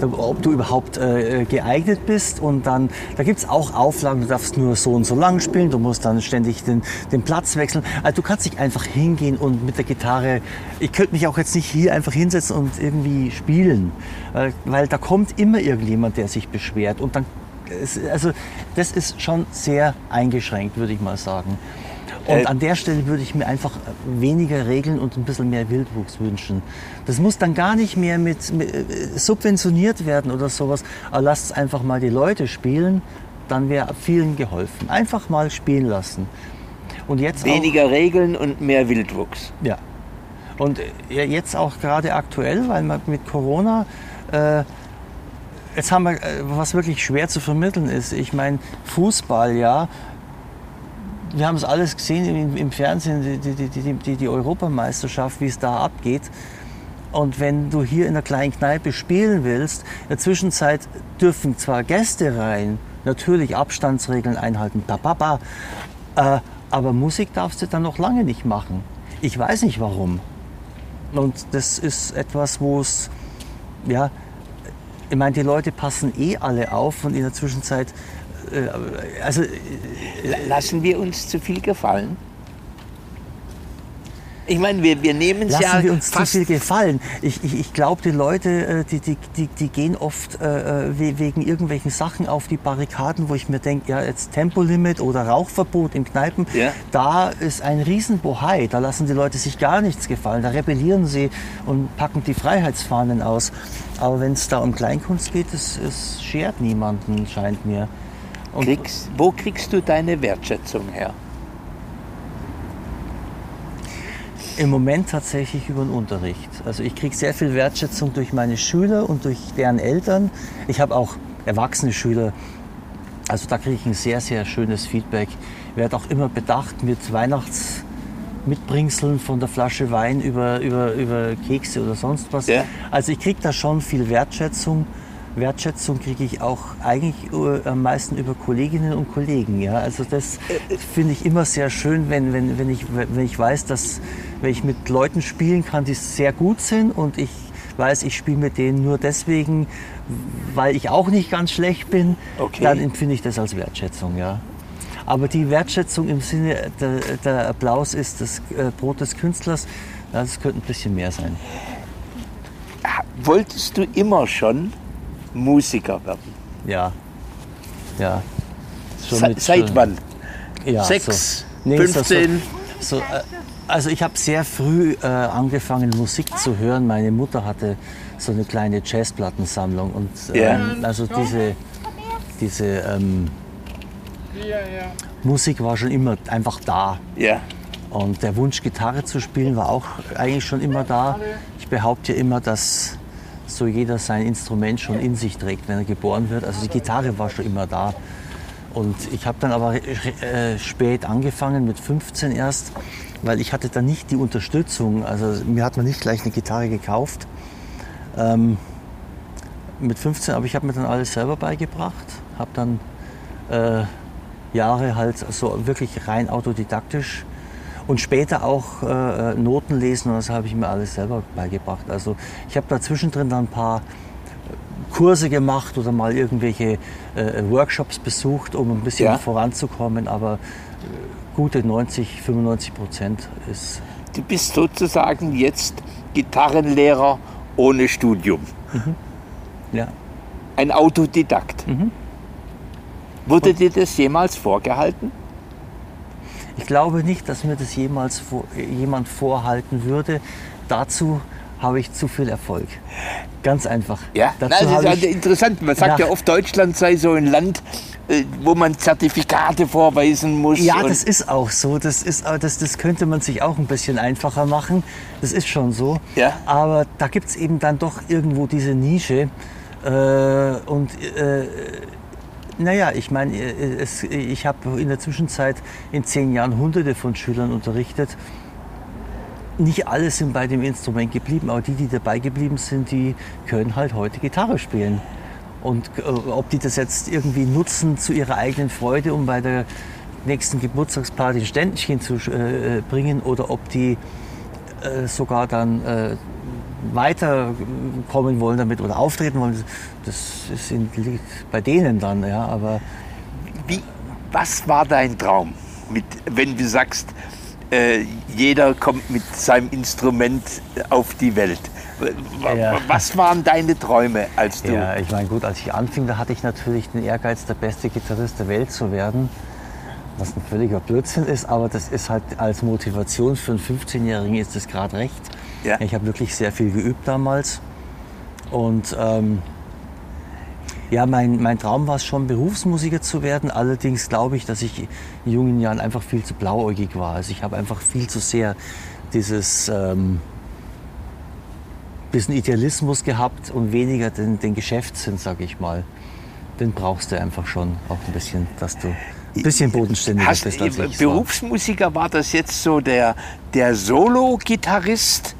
da, ob du überhaupt äh, geeignet bist. Und dann, da gibt es auch Auflagen, du darfst nur so und so lang spielen, du musst dann ständig den, den Platz wechseln. Also du kannst nicht einfach hingehen und mit der Gitarre, ich könnte mich auch jetzt nicht hier einfach hinsetzen und irgendwie spielen, weil, weil da kommt immer irgendjemand, der sich beschwert und dann also das ist schon sehr eingeschränkt, würde ich mal sagen. Und äh, an der Stelle würde ich mir einfach weniger Regeln und ein bisschen mehr Wildwuchs wünschen. Das muss dann gar nicht mehr mit, mit äh, subventioniert werden oder sowas. Aber lasst es einfach mal die Leute spielen, dann wäre vielen geholfen. Einfach mal spielen lassen. Und jetzt weniger auch, Regeln und mehr Wildwuchs. Ja, und jetzt auch gerade aktuell, weil man mit Corona, äh, jetzt haben wir, äh, was wirklich schwer zu vermitteln ist. Ich meine, Fußball, ja, wir haben es alles gesehen im, Fernsehen, die, die, die, die, die Europameisterschaft, wie es da abgeht. Und wenn du hier in einer kleinen Kneipe spielen willst, in der Zwischenzeit dürfen zwar Gäste rein, natürlich Abstandsregeln einhalten, bababa, äh, aber Musik darfst du dann noch lange nicht machen. Ich weiß nicht warum. Und das ist etwas, wo es, ja, ich meine, die Leute passen eh alle auf und in der Zwischenzeit, äh, also. Äh, Lassen wir uns zu viel gefallen? Ich meine, wir, wir nehmen es ja. Lassen wir uns zu viel gefallen. Ich, ich, ich glaube, die Leute, äh, die, die, die, die gehen oft äh, äh wegen irgendwelchen Sachen auf die Barrikaden, wo ich mir denke, ja, jetzt Tempolimit oder Rauchverbot in Kneipen, ja. da ist ein Riesenbohai. Da lassen die Leute sich gar nichts gefallen. Da rebellieren sie und packen die Freiheitsfahnen aus. Aber wenn es da um Kleinkunst geht, es, es schert niemanden, scheint mir. Kriegst, wo kriegst du deine Wertschätzung her? Im Moment tatsächlich über den Unterricht. Also ich kriege sehr viel Wertschätzung durch meine Schüler und durch deren Eltern. Ich habe auch erwachsene Schüler. Also da kriege ich ein sehr, sehr schönes Feedback. Ich werde auch immer bedacht mit Weihnachtsmitbringseln von der Flasche Wein über, über, über Kekse oder sonst was. Ja. Also ich kriege da schon viel Wertschätzung. Wertschätzung kriege ich auch eigentlich am meisten über Kolleginnen und Kollegen. Ja? Also das finde ich immer sehr schön, wenn, wenn, wenn, ich, wenn ich weiß, dass wenn ich mit Leuten spielen kann, die sehr gut sind und ich weiß, ich spiele mit denen nur deswegen, weil ich auch nicht ganz schlecht bin, okay. dann empfinde ich das als Wertschätzung. Ja? Aber die Wertschätzung im Sinne, der, der Applaus ist das äh, Brot des Künstlers, das könnte ein bisschen mehr sein. Wolltest du immer schon Musiker werden? Ja. Ja. Mit, seit wann? Ja, Sechs, so. nee, 15? So, so, äh, also ich habe sehr früh äh, angefangen, Musik zu hören. Meine Mutter hatte so eine kleine Jazzplattensammlung. Und ähm, also diese, diese ähm, Musik war schon immer einfach da. Ja. Und der Wunsch, Gitarre zu spielen, war auch eigentlich schon immer da. Ich behaupte ja immer, dass so jeder sein Instrument schon in sich trägt, wenn er geboren wird. Also die Gitarre war schon immer da. Und ich habe dann aber äh, spät angefangen, mit 15 erst, weil ich hatte dann nicht die Unterstützung. Also mir hat man nicht gleich eine Gitarre gekauft. Ähm, mit 15, aber ich habe mir dann alles selber beigebracht, habe dann äh, Jahre halt so wirklich rein autodidaktisch und später auch äh, Noten lesen und das habe ich mir alles selber beigebracht. Also ich habe da zwischendrin dann ein paar Kurse gemacht oder mal irgendwelche äh, Workshops besucht, um ein bisschen ja. voranzukommen, aber äh, gute 90, 95 Prozent ist. Du bist sozusagen jetzt Gitarrenlehrer ohne Studium. Mhm. Ja. Ein Autodidakt. Mhm. Wurde dir das jemals vorgehalten? Ich glaube nicht, dass mir das jemals vor, jemand vorhalten würde. Dazu habe ich zu viel Erfolg. Ganz einfach. Ja, Dazu Nein, das ist interessant. Man sagt ja oft, Deutschland sei so ein Land, äh, wo man Zertifikate vorweisen muss. Ja, das ist auch so. Das, ist, das, das könnte man sich auch ein bisschen einfacher machen. Das ist schon so. Ja. Aber da gibt es eben dann doch irgendwo diese Nische. Äh, und äh, naja, ich meine, äh, ich habe in der Zwischenzeit in zehn Jahren hunderte von Schülern unterrichtet. Nicht alle sind bei dem Instrument geblieben, aber die, die dabei geblieben sind, die können halt heute Gitarre spielen. Und äh, ob die das jetzt irgendwie nutzen zu ihrer eigenen Freude, um bei der nächsten Geburtstagsparty ein Ständchen zu äh, bringen, oder ob die äh, sogar dann äh, weiterkommen wollen damit oder auftreten wollen, das sind, liegt bei denen dann. Ja, aber Wie, was war dein Traum, mit, wenn du sagst, äh, jeder kommt mit seinem Instrument auf die Welt? Ja. Was waren deine Träume, als du? Ja, ich meine, gut, als ich anfing, da hatte ich natürlich den Ehrgeiz, der beste Gitarrist der Welt zu werden. Was ein völliger Blödsinn ist, aber das ist halt als Motivation für einen 15-Jährigen ist das gerade recht. Ja. Ich habe wirklich sehr viel geübt damals. Und ähm, ja, mein, mein Traum war es schon, Berufsmusiker zu werden. Allerdings glaube ich, dass ich in jungen Jahren einfach viel zu blauäugig war. Also ich habe einfach viel zu sehr dieses ähm, bisschen Idealismus gehabt und weniger den, den Geschäftssinn, sage ich mal. Den brauchst du einfach schon auch ein bisschen, dass du ein bisschen bodenständiger Hast, bist als ich Berufsmusiker war. das jetzt so der, der Solo-Gitarrist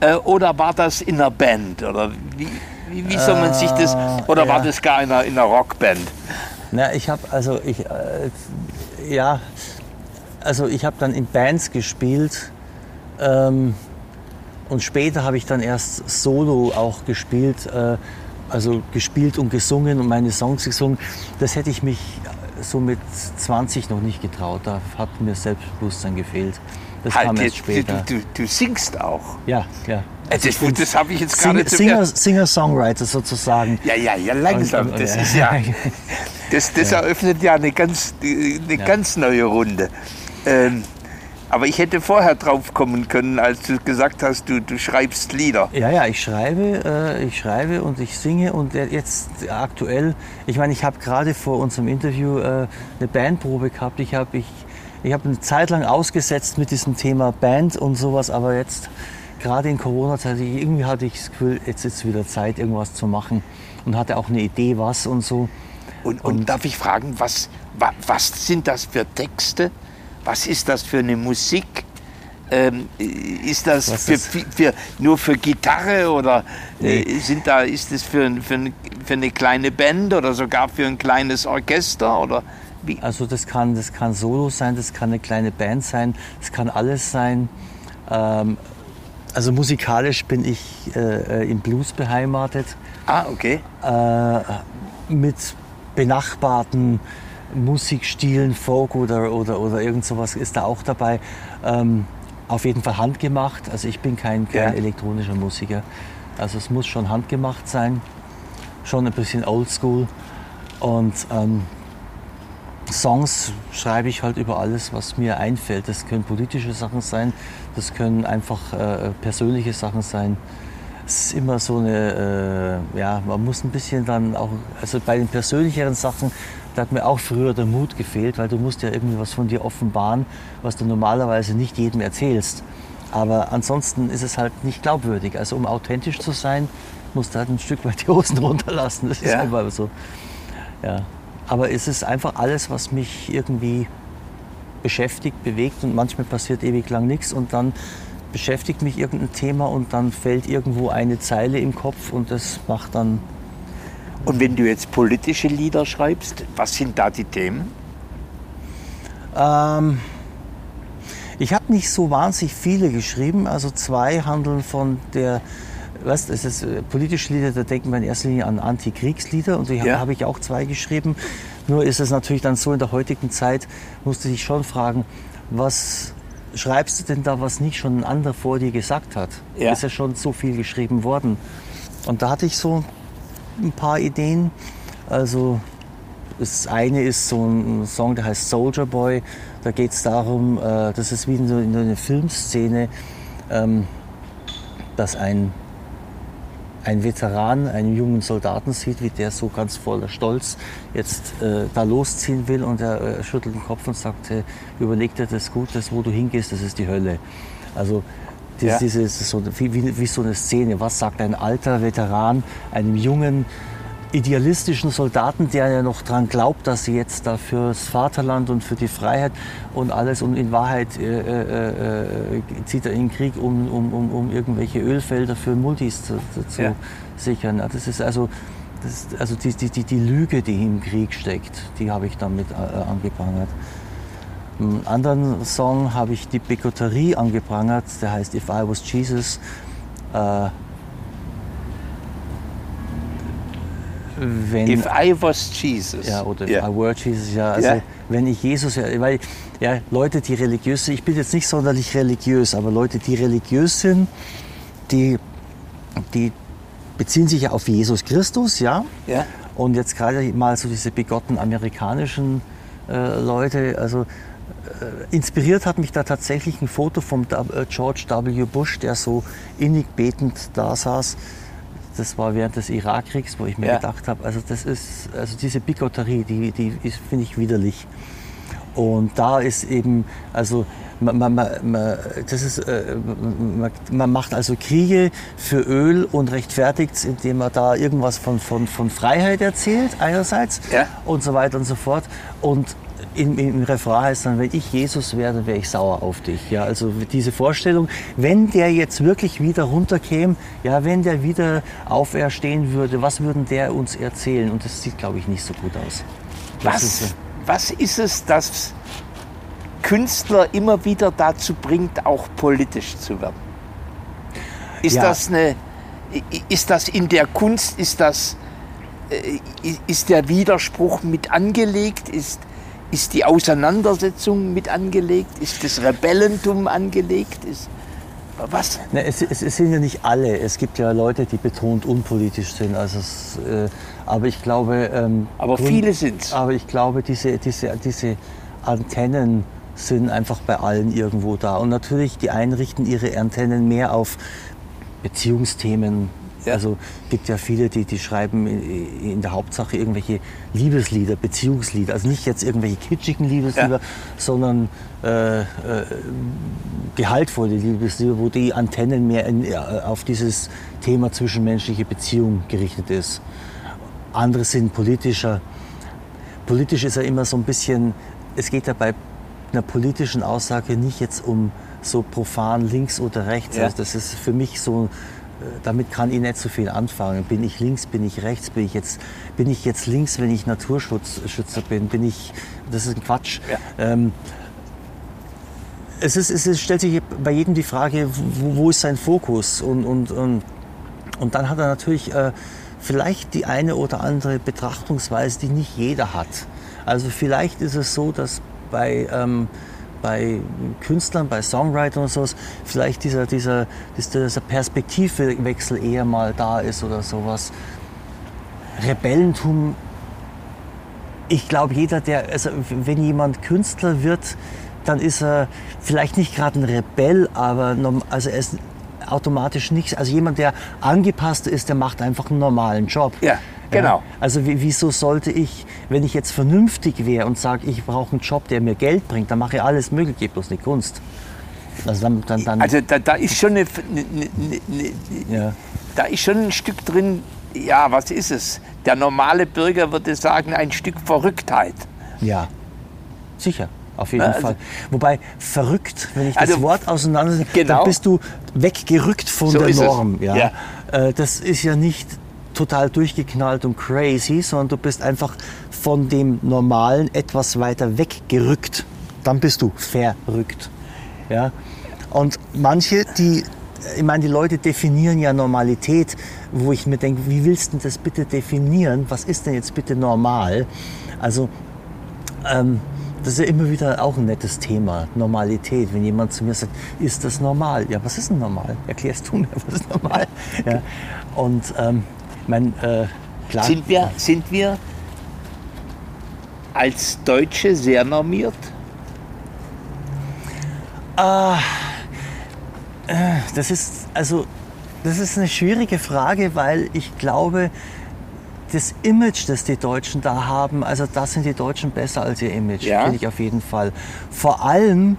äh, oder war das in einer Band? Oder wie, wie, wie soll man sich das, äh, oder ja. war das gar in einer, in einer Rockband? Na, ich habe also ich äh, ja also ich habe dann in Bands gespielt ähm, und später habe ich dann erst Solo auch gespielt, äh, also gespielt und gesungen und meine Songs gesungen. Das hätte ich mich so mit 20 noch nicht getraut. Da hat mir Selbstbewusstsein gefehlt. Das halt, kam erst später. Du, du, du, singst auch. Ja, ja. Also das, das habe ich jetzt gerade Singer, Singer, Songwriter sozusagen. Ja, ja, ja, langsam. Das ist ja, das, das ja. eröffnet ja eine ganz, eine ja. ganz neue Runde. Ähm, aber ich hätte vorher drauf kommen können, als du gesagt hast, du, du schreibst Lieder. Ja, ja, ich schreibe, äh, ich schreibe und ich singe und jetzt aktuell, ich meine, ich habe gerade vor unserem Interview äh, eine Bandprobe gehabt. Ich habe ich, ich hab eine Zeit lang ausgesetzt mit diesem Thema Band und sowas, aber jetzt, gerade in Corona-Zeit, irgendwie hatte ich das Gefühl, jetzt ist wieder Zeit, irgendwas zu machen und hatte auch eine Idee, was und so. Und, und, und darf ich fragen, was, was sind das für Texte? was ist das für eine Musik? Ähm, ist das für, für, nur für Gitarre oder äh, nee. sind da, ist das für, für, für, eine kleine Band oder sogar für ein kleines Orchester? Oder wie? Also das kann, das kann Solo sein, das kann eine kleine Band sein, das kann alles sein. Ähm, also musikalisch bin ich äh, im Blues beheimatet. Ah, okay. Äh, mit benachbarten Musikstilen, Folk oder, oder, oder irgend sowas ist da auch dabei. Ähm, auf jeden Fall handgemacht. Also ich bin kein, kein ja. elektronischer Musiker. Also es muss schon handgemacht sein. Schon ein bisschen oldschool. Und ähm, Songs schreibe ich halt über alles, was mir einfällt. Das können politische Sachen sein, das können einfach äh, persönliche Sachen sein. Es ist immer so eine, äh, ja, man muss ein bisschen dann auch, also bei den persönlicheren Sachen da hat mir auch früher der Mut gefehlt, weil du musst ja irgendwie was von dir offenbaren, was du normalerweise nicht jedem erzählst. Aber ansonsten ist es halt nicht glaubwürdig. Also um authentisch zu sein, musst du halt ein Stück weit die Hosen runterlassen. Das ist ja. einfach so. Ja. Aber es ist einfach alles, was mich irgendwie beschäftigt, bewegt und manchmal passiert ewig lang nichts und dann beschäftigt mich irgendein Thema und dann fällt irgendwo eine Zeile im Kopf und das macht dann und wenn du jetzt politische Lieder schreibst, was sind da die Themen? Ähm, ich habe nicht so wahnsinnig viele geschrieben. Also zwei handeln von der, was, es ist äh, politische Lieder, da denken wir in erster Linie an Antikriegslieder und die Ja. habe ich auch zwei geschrieben. Nur ist es natürlich dann so in der heutigen Zeit, musst du dich schon fragen, was schreibst du denn da, was nicht schon ein anderer vor dir gesagt hat? Ja. Ist ja schon so viel geschrieben worden. Und da hatte ich so ein paar Ideen. Also das eine ist so ein Song, der heißt Soldier Boy. Da geht es darum, äh, das ist wie in so in so einer Filmszene, ähm, dass ein, ein Veteran einen jungen Soldaten sieht, wie der so ganz voller Stolz jetzt äh, da losziehen will und er äh, schüttelt den Kopf und sagt, äh, überleg dir das gut, das wo du hingehst, das ist die Hölle. Also das, Ja. ist so, wie, wie, wie so eine Szene, was sagt ein alter Veteran einem jungen idealistischen Soldaten, der ja noch daran glaubt, dass sie jetzt da fürs Vaterland und für die Freiheit und alles und in Wahrheit äh, äh, äh, zieht er in den Krieg, um, um, um, um irgendwelche Ölfelder für Multis zu, zu, Ja. sichern. Das ist also, das ist also die, die, die, Lüge, die im Krieg steckt, die habe ich damit äh, angeprangert. Einen anderen Song habe ich die Bigotterie angeprangert, der heißt If I Was Jesus. Wenn, If I was Jesus. ja, oder if Ja. I were Jesus, ja. Also, Ja. wenn ich Jesus wäre, weil ja, Leute, die religiös sind, ich bin jetzt nicht sonderlich religiös, aber Leute, die religiös sind, die, die beziehen sich ja auf Jesus Christus, ja. Ja. Und jetzt gerade mal so diese bigotten amerikanischen äh, Leute, also äh, inspiriert hat mich da tatsächlich ein Foto vom W- äh, George W. Bush, der so innig betend da saß. Das war während des Irakkriegs, wo ich mir Ja. gedacht habe, also das ist, also diese Bigotterie, die, die ist, finde ich widerlich. Und da ist eben, also man, man, man, das ist, äh, man, man macht also Kriege für Öl und rechtfertigt es, indem man da irgendwas von, von, von Freiheit erzählt, einerseits, Ja. und so weiter und so fort. Und im, im Refrain heißt dann, wenn ich Jesus wäre, dann wäre ich sauer auf dich. Ja, also diese Vorstellung, wenn der jetzt wirklich wieder runterkäme, ja, wenn der wieder auferstehen würde, was würden der uns erzählen? Und das sieht, glaube ich, nicht so gut aus. Das ist, Was, äh, was ist es, das Künstler immer wieder dazu bringt, auch politisch zu werden? Ist Ja. das eine, ist das in der Kunst, ist das, äh, ist der Widerspruch mit angelegt? Ist, ist die Auseinandersetzung mit angelegt? Ist das Rebellentum angelegt? Ist, was? Ne, es, es, es sind ja nicht alle. Es gibt ja Leute, die betont unpolitisch sind. Also es, äh, aber ich glaube. Ähm, Aber Grund- viele sind's. Aber ich glaube, diese, diese, diese Antennen sind einfach bei allen irgendwo da. Und natürlich, die einen richten ihre Antennen mehr auf Beziehungsthemen. Also gibt ja viele, die, die schreiben in, in der Hauptsache irgendwelche Liebeslieder, Beziehungslieder. Also nicht jetzt irgendwelche kitschigen Liebeslieder, Ja. sondern äh, äh, gehaltvolle Liebeslieder, wo die Antennen mehr in, äh, auf dieses Thema zwischenmenschliche Beziehung gerichtet ist. Andere sind politischer. Politisch ist ja immer so ein bisschen, es geht ja bei einer politischen Aussage nicht jetzt um so profan links oder rechts. Ja. Also das ist für mich so, damit kann ich nicht so viel anfangen. Bin ich links, bin ich rechts, bin ich jetzt, bin ich jetzt links, wenn ich Naturschutzschützer bin, bin ich, das ist ein Quatsch. Ja. Ähm, es, ist, es ist, stellt sich bei jedem die Frage, wo, wo ist sein Fokus? Und, und, und, und dann hat er natürlich äh, vielleicht die eine oder andere Betrachtungsweise, die nicht jeder hat. Also vielleicht ist es so, dass bei, ähm, bei Künstlern, bei Songwritern und sowas, vielleicht dieser, dieser, dieser Perspektivwechsel eher mal da ist oder sowas. Rebellentum ich glaube, jeder, der, also wenn jemand Künstler wird, dann ist er vielleicht nicht gerade ein Rebell, aber also er ist automatisch nicht, also jemand, der angepasst ist, der macht einfach einen normalen Job. Ja, genau. Also wie, wieso sollte ich, wenn ich jetzt vernünftig wäre und sage, ich brauche einen Job, der mir Geld bringt, dann mache ich alles Mögliche, bloß nicht Kunst. Also dann, dann, dann Also da, da ist schon eine, eine, eine, eine, ja. da ist schon ein Stück drin, ja, was ist es? Der normale Bürger würde sagen, ein Stück Verrücktheit. Ja, sicher, auf jeden Na, also- Fall. Wobei verrückt, wenn ich das Also, Wort auseinander, genau. dann bist du weggerückt von So der. Norm. Ja? Ja. Äh, Das ist ja nicht total durchgeknallt und crazy, sondern du bist einfach von dem Normalen etwas weiter weggerückt. dann bist du verrückt. Ja? Und manche, die, ich meine, die Leute definieren ja Normalität, wo ich mir denke, wie willst du das bitte definieren? Was ist denn jetzt bitte normal? Also, ähm, das ist ja immer wieder auch ein nettes Thema, Normalität. Wenn jemand zu mir sagt, ist das normal? Ja, was ist denn normal? Erklärst du mir, was ist normal? Ja. Und ähm, mein, äh, klar. Sind wir, sind wir als Deutsche sehr normiert? Ah, äh, das ist also das ist eine schwierige Frage, weil ich glaube, das Image, das die Deutschen da haben, also da sind die Deutschen besser als ihr Image, Ja. finde ich auf jeden Fall. Vor allem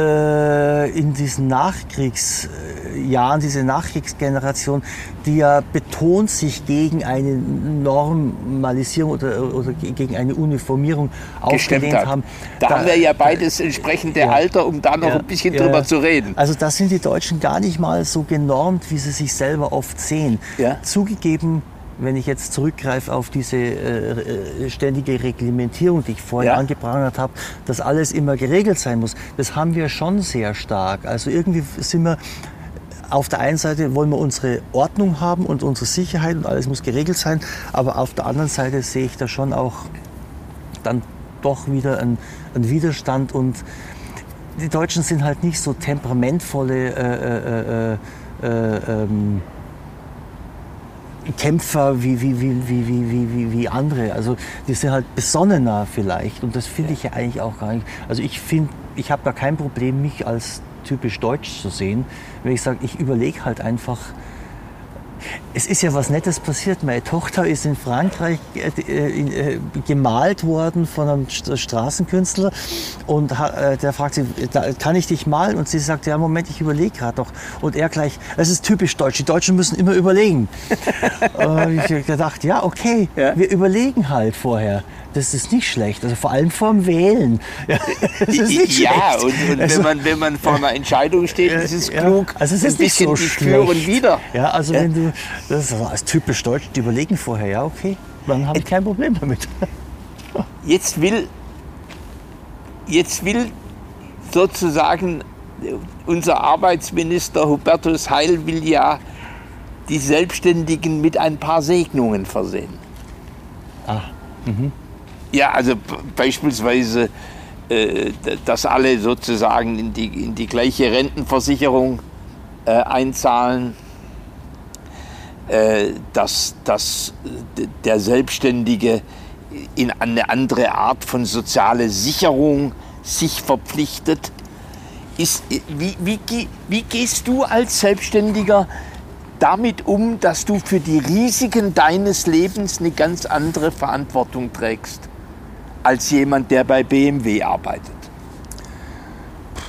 äh, in diesen Nachkriegsjahren, diese Nachkriegsgeneration, die ja betont sich gegen eine Normalisierung oder, oder gegen eine Uniformierung aufgelehnt hat. haben. Da, haben wir ja beides entsprechende Ja. Alter, um da noch Ja, ein bisschen ja, drüber zu reden. Also da sind die Deutschen gar nicht mal so genormt, wie sie sich selber oft sehen. Zugegeben, wenn ich jetzt zurückgreife auf diese äh, äh, ständige Reglementierung, die ich vorhin Ja. angeprangert habe, dass alles immer geregelt sein muss, das haben wir schon sehr stark. Also irgendwie sind wir auf der einen Seite wollen wir unsere Ordnung haben und unsere Sicherheit und alles muss geregelt sein, aber auf der anderen Seite sehe ich da schon auch dann doch wieder einen, einen Widerstand und die Deutschen sind halt nicht so temperamentvolle äh, äh, äh, äh, ähm, Kämpfer wie, wie, wie, wie, wie, wie, wie, wie andere. Also die sind halt besonnener vielleicht und das finde ich ja eigentlich auch gar nicht. Also ich finde, ich habe da kein Problem, mich als typisch deutsch zu sehen, wenn ich sage, ich überlege halt einfach, es ist ja was Nettes passiert. Meine Tochter ist in Frankreich äh, äh, äh, gemalt worden von einem St- Straßenkünstler und der fragt sie, kann ich dich malen? Und sie sagt, ja Moment, ich überlege gerade noch. Und er gleich, das ist typisch deutsch. Die Deutschen müssen immer überlegen. und ich hab gedacht, ja okay, Ja. wir überlegen halt vorher. Das ist nicht schlecht. Also vor allem vorm Wählen. Ja, das ist nicht ja, schlecht. und, und Also- wenn, man, wenn man vor einer Entscheidung steht, ist es ja, klug, Also es ist ein nicht bisschen so Für und schlecht. Wider. Ja, also Ja. wenn du, das ist als typisch deutsch, die überlegen vorher, ja okay, dann habe ich kein Problem damit. Jetzt will, jetzt will sozusagen unser Arbeitsminister Hubertus Heil will ja die Selbstständigen mit ein paar Segnungen versehen. Ah, Ja, also beispielsweise, äh, dass alle sozusagen in die, in die gleiche Rentenversicherung äh, einzahlen, äh, dass, dass der Selbstständige in eine andere Art von soziale Sicherung sich verpflichtet. Ist, äh, wie, wie, wie gehst du als Selbstständiger damit um, dass du für die Risiken deines Lebens eine ganz andere Verantwortung trägst als jemand, der bei BMW arbeitet?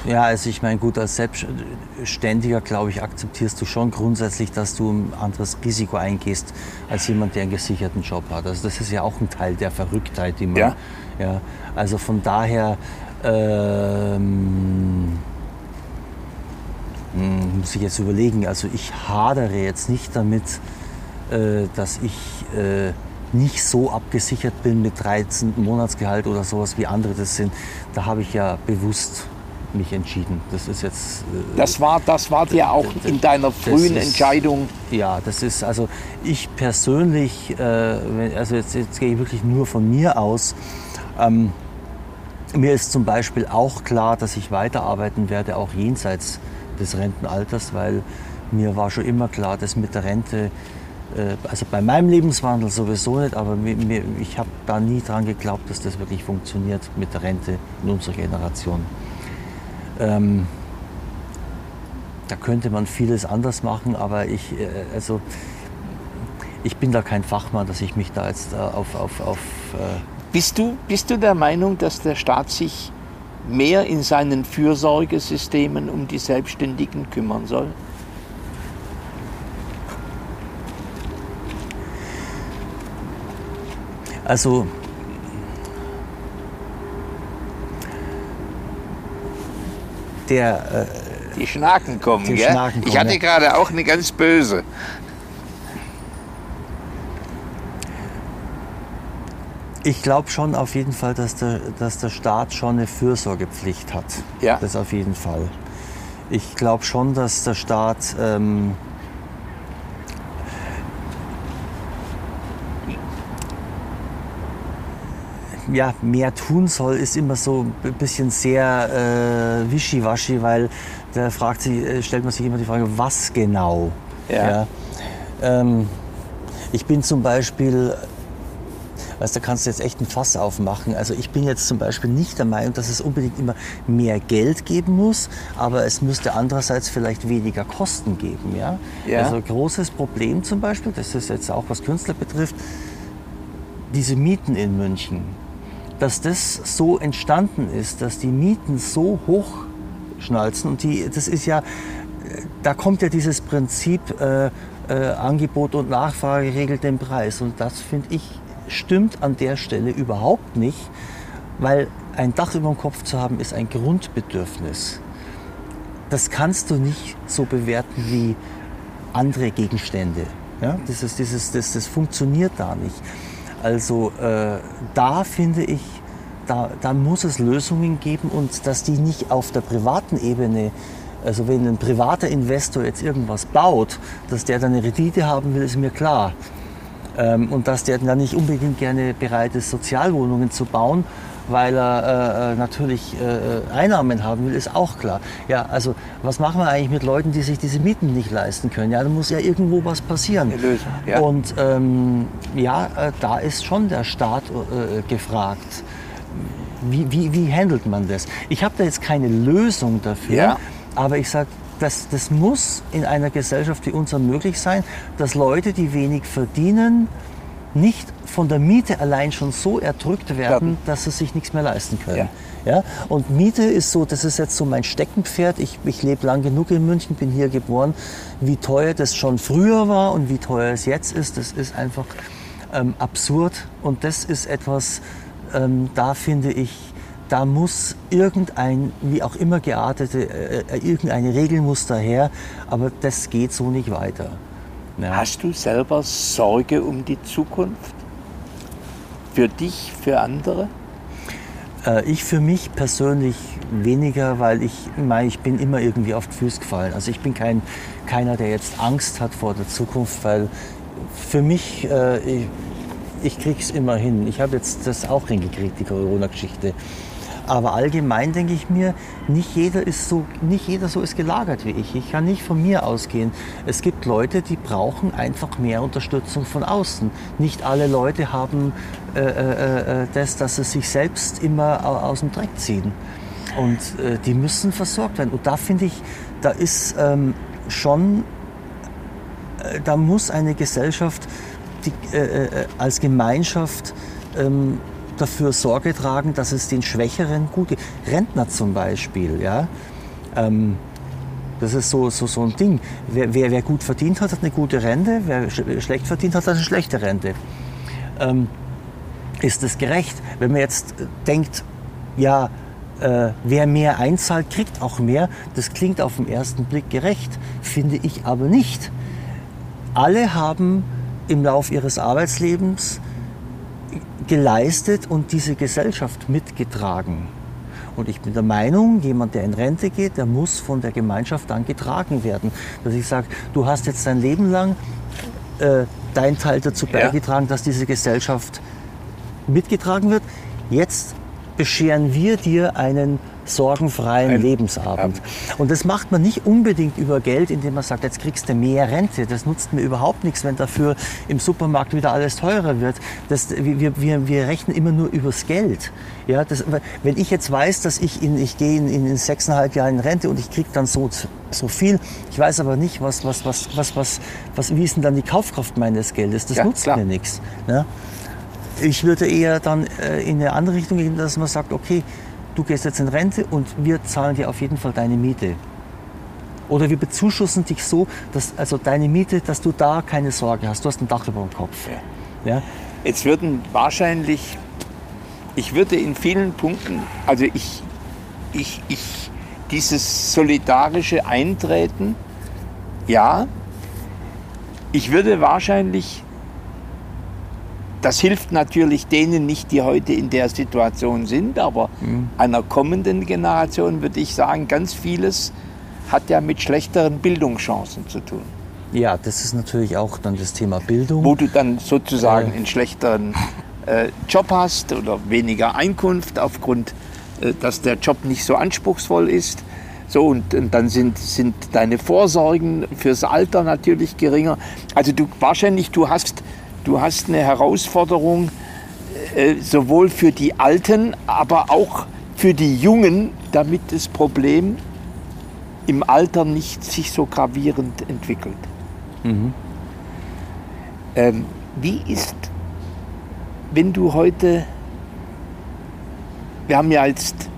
Ja, also ich meine, gut, als Selbstständiger, glaube ich, akzeptierst du schon grundsätzlich, dass du ein anderes Risiko eingehst als jemand, der einen gesicherten Job hat. Also das ist ja auch ein Teil der Verrücktheit, die man. Ja. ja also von daher ähm, hm, muss ich jetzt überlegen. Also ich hadere jetzt nicht damit, äh, dass ich äh, nicht so abgesichert bin mit 13 Monatsgehalt oder sowas wie andere das sind. Da habe ich ja bewusst mich entschieden. Das ist jetzt. Äh, Das war, das war dir auch in deiner frühen ist- Entscheidung. ja, das ist also ich persönlich, äh, also jetzt, jetzt gehe ich wirklich nur von mir aus. Ähm, mir ist zum Beispiel auch klar, dass ich weiterarbeiten werde, auch jenseits des Rentenalters, weil mir war schon immer klar, dass mit der Rente, also bei meinem Lebenswandel sowieso nicht, aber mir, mir, ich habe da nie dran geglaubt, dass das wirklich funktioniert mit der Rente in unserer Generation. Ähm, da könnte man vieles anders machen, aber ich, äh, also, ich bin da kein Fachmann, dass ich mich da jetzt äh, auf, auf, auf äh, Bist du, bist du der Meinung, dass der Staat sich mehr in seinen Fürsorgesystemen um die Selbstständigen kümmern soll? Also der, äh, Die Schnaken kommen, Die gell? Schnaken ich kommen, hatte ja. gerade auch eine ganz böse. Ich glaube schon auf jeden Fall, dass der, dass der Staat schon eine Fürsorgepflicht hat. Ja. Das auf jeden Fall. Ich glaube schon, dass der Staat ähm, ja, mehr tun soll, ist immer so ein bisschen sehr äh, wischiwaschi, weil da fragt sich, äh, stellt man sich immer die Frage, was genau? Ja. Ähm, ich bin zum Beispiel, weißt, da kannst du jetzt echt ein Fass aufmachen. Also ich bin jetzt zum Beispiel nicht der Meinung, dass es unbedingt immer mehr Geld geben muss, aber es müsste andererseits vielleicht weniger Kosten geben. Ja? Ja. Also großes Problem zum Beispiel, das ist jetzt auch was Künstler betrifft, diese Mieten in München, dass das so entstanden ist, dass die Mieten so hoch schnalzen und die, das ist ja, da kommt ja dieses Prinzip äh, äh, Angebot und Nachfrage regelt den Preis und das finde ich stimmt an der Stelle überhaupt nicht, weil ein Dach über dem Kopf zu haben ist ein Grundbedürfnis. Das kannst du nicht so bewerten wie andere Gegenstände. Ja? Das, ist, dieses, das, das funktioniert da nicht. Also äh, da finde ich, da, da muss es Lösungen geben und dass die nicht auf der privaten Ebene, also wenn ein privater Investor jetzt irgendwas baut, dass der dann eine Rendite haben will, ist mir klar. Ähm, und dass der dann nicht unbedingt gerne bereit ist, Sozialwohnungen zu bauen, weil er äh, natürlich äh, Einnahmen haben will, ist auch klar. Ja, also was machen wir eigentlich mit Leuten, die sich diese Mieten nicht leisten können? Ja, da muss ja irgendwo was passieren. Lösung, ja. Und ähm, ja, äh, da ist schon der Staat äh, gefragt. Wie, wie, wie handelt man das? Ich habe da jetzt keine Lösung dafür, Ja. aber ich sage, das, das muss in einer Gesellschaft wie unserer möglich sein, dass Leute, die wenig verdienen, nicht von der Miete allein schon so erdrückt werden, dass sie sich nichts mehr leisten können. Ja. Und Miete ist so, das ist jetzt so mein Steckenpferd. Ich, ich lebe lang genug in München, bin hier geboren. Wie teuer das schon früher war und wie teuer es jetzt ist, das ist einfach ähm, absurd. Und das ist etwas, ähm, da finde ich, da muss irgendein, wie auch immer geartete, äh, äh, irgendeine Regel muss daher, aber das geht so nicht weiter. Ja. Hast du selber Sorge um die Zukunft? Für dich, für andere? Äh, Ich für mich persönlich weniger, weil ich, meine, ich bin immer irgendwie auf die Füße gefallen. Also ich bin kein, keiner, der jetzt Angst hat vor der Zukunft, weil für mich, äh, ich, ich krieg's immer hin. Ich habe jetzt das auch hingekriegt, die Corona-Geschichte. Aber allgemein denke ich mir, nicht jeder, ist so, nicht jeder so ist gelagert wie ich. Ich kann nicht von mir ausgehen. Es gibt Leute, die brauchen einfach mehr Unterstützung von außen. Nicht alle Leute haben äh, äh, äh, das, dass sie sich selbst immer au- aus dem Dreck ziehen. Und äh, die müssen versorgt werden. Und da finde ich, da ist ähm, schon äh, da muss eine Gesellschaft die, äh, äh, als Gemeinschaft ähm, dafür Sorge tragen, dass es den Schwächeren gut geht. Rentner zum Beispiel, ja. Ähm, das ist so, so, so ein Ding. Wer, wer, wer gut verdient hat, hat eine gute Rente. Wer sch schlecht verdient hat, hat eine schlechte Rente. Ähm, ist das gerecht? Wenn man jetzt denkt, ja, äh, wer mehr einzahlt, kriegt auch mehr. Das klingt auf den ersten Blick gerecht, finde ich aber nicht. Alle haben im Lauf ihres Arbeitslebens geleistet und diese Gesellschaft mitgetragen. Und ich bin der Meinung, jemand, der in Rente geht, der muss von der Gemeinschaft dann getragen werden. Dass ich sage, du hast jetzt dein Leben lang äh, dein Teil dazu Ja. beigetragen, dass diese Gesellschaft mitgetragen wird. Jetzt bescheren wir dir einen sorgenfreien Ein- Lebensabend. Und das macht man nicht unbedingt über Geld, indem man sagt, jetzt kriegst du mehr Rente. Das nutzt mir überhaupt nichts, wenn dafür im Supermarkt wieder alles teurer wird. Das, wir, wir, wir rechnen immer nur übers Geld. Ja, das, wenn ich jetzt weiß, dass ich, in, ich gehe in, in sechseinhalb Jahren in Rente und ich kriege dann so, so viel, ich weiß aber nicht, was, was, was, was, was, was, wie ist denn dann die Kaufkraft meines Geldes? Das Ja, nutzt klar. mir nichts. Ja? Ich würde eher dann äh, in eine andere Richtung gehen, dass man sagt, okay, du gehst jetzt in Rente und wir zahlen dir auf jeden Fall deine Miete. Oder wir bezuschussen dich so, dass also deine Miete, dass du da keine Sorge hast. Du hast ein Dach über dem Kopf. Ja? Jetzt würden wahrscheinlich, ich würde in vielen Punkten, also ich, ich, ich, dieses solidarische Eintreten, ja, ich würde wahrscheinlich das hilft natürlich denen nicht, die heute in der Situation sind, aber mhm. einer kommenden Generation würde ich sagen, ganz vieles hat ja mit schlechteren Bildungschancen zu tun. Ja, das ist natürlich auch dann das Thema Bildung. Wo du dann sozusagen äh. einen schlechteren äh, Job hast oder weniger Einkunft aufgrund, äh, dass der Job nicht so anspruchsvoll ist. So, und, und, dann sind, sind deine Vorsorgen fürs Alter natürlich geringer. Also du wahrscheinlich, du hast, du hast eine Herausforderung äh, sowohl für die Alten, aber auch für die Jungen, damit das Problem im Alter nicht sich so gravierend entwickelt. Mhm. Ähm, wie ist, wenn du heute, wir haben ja jetzt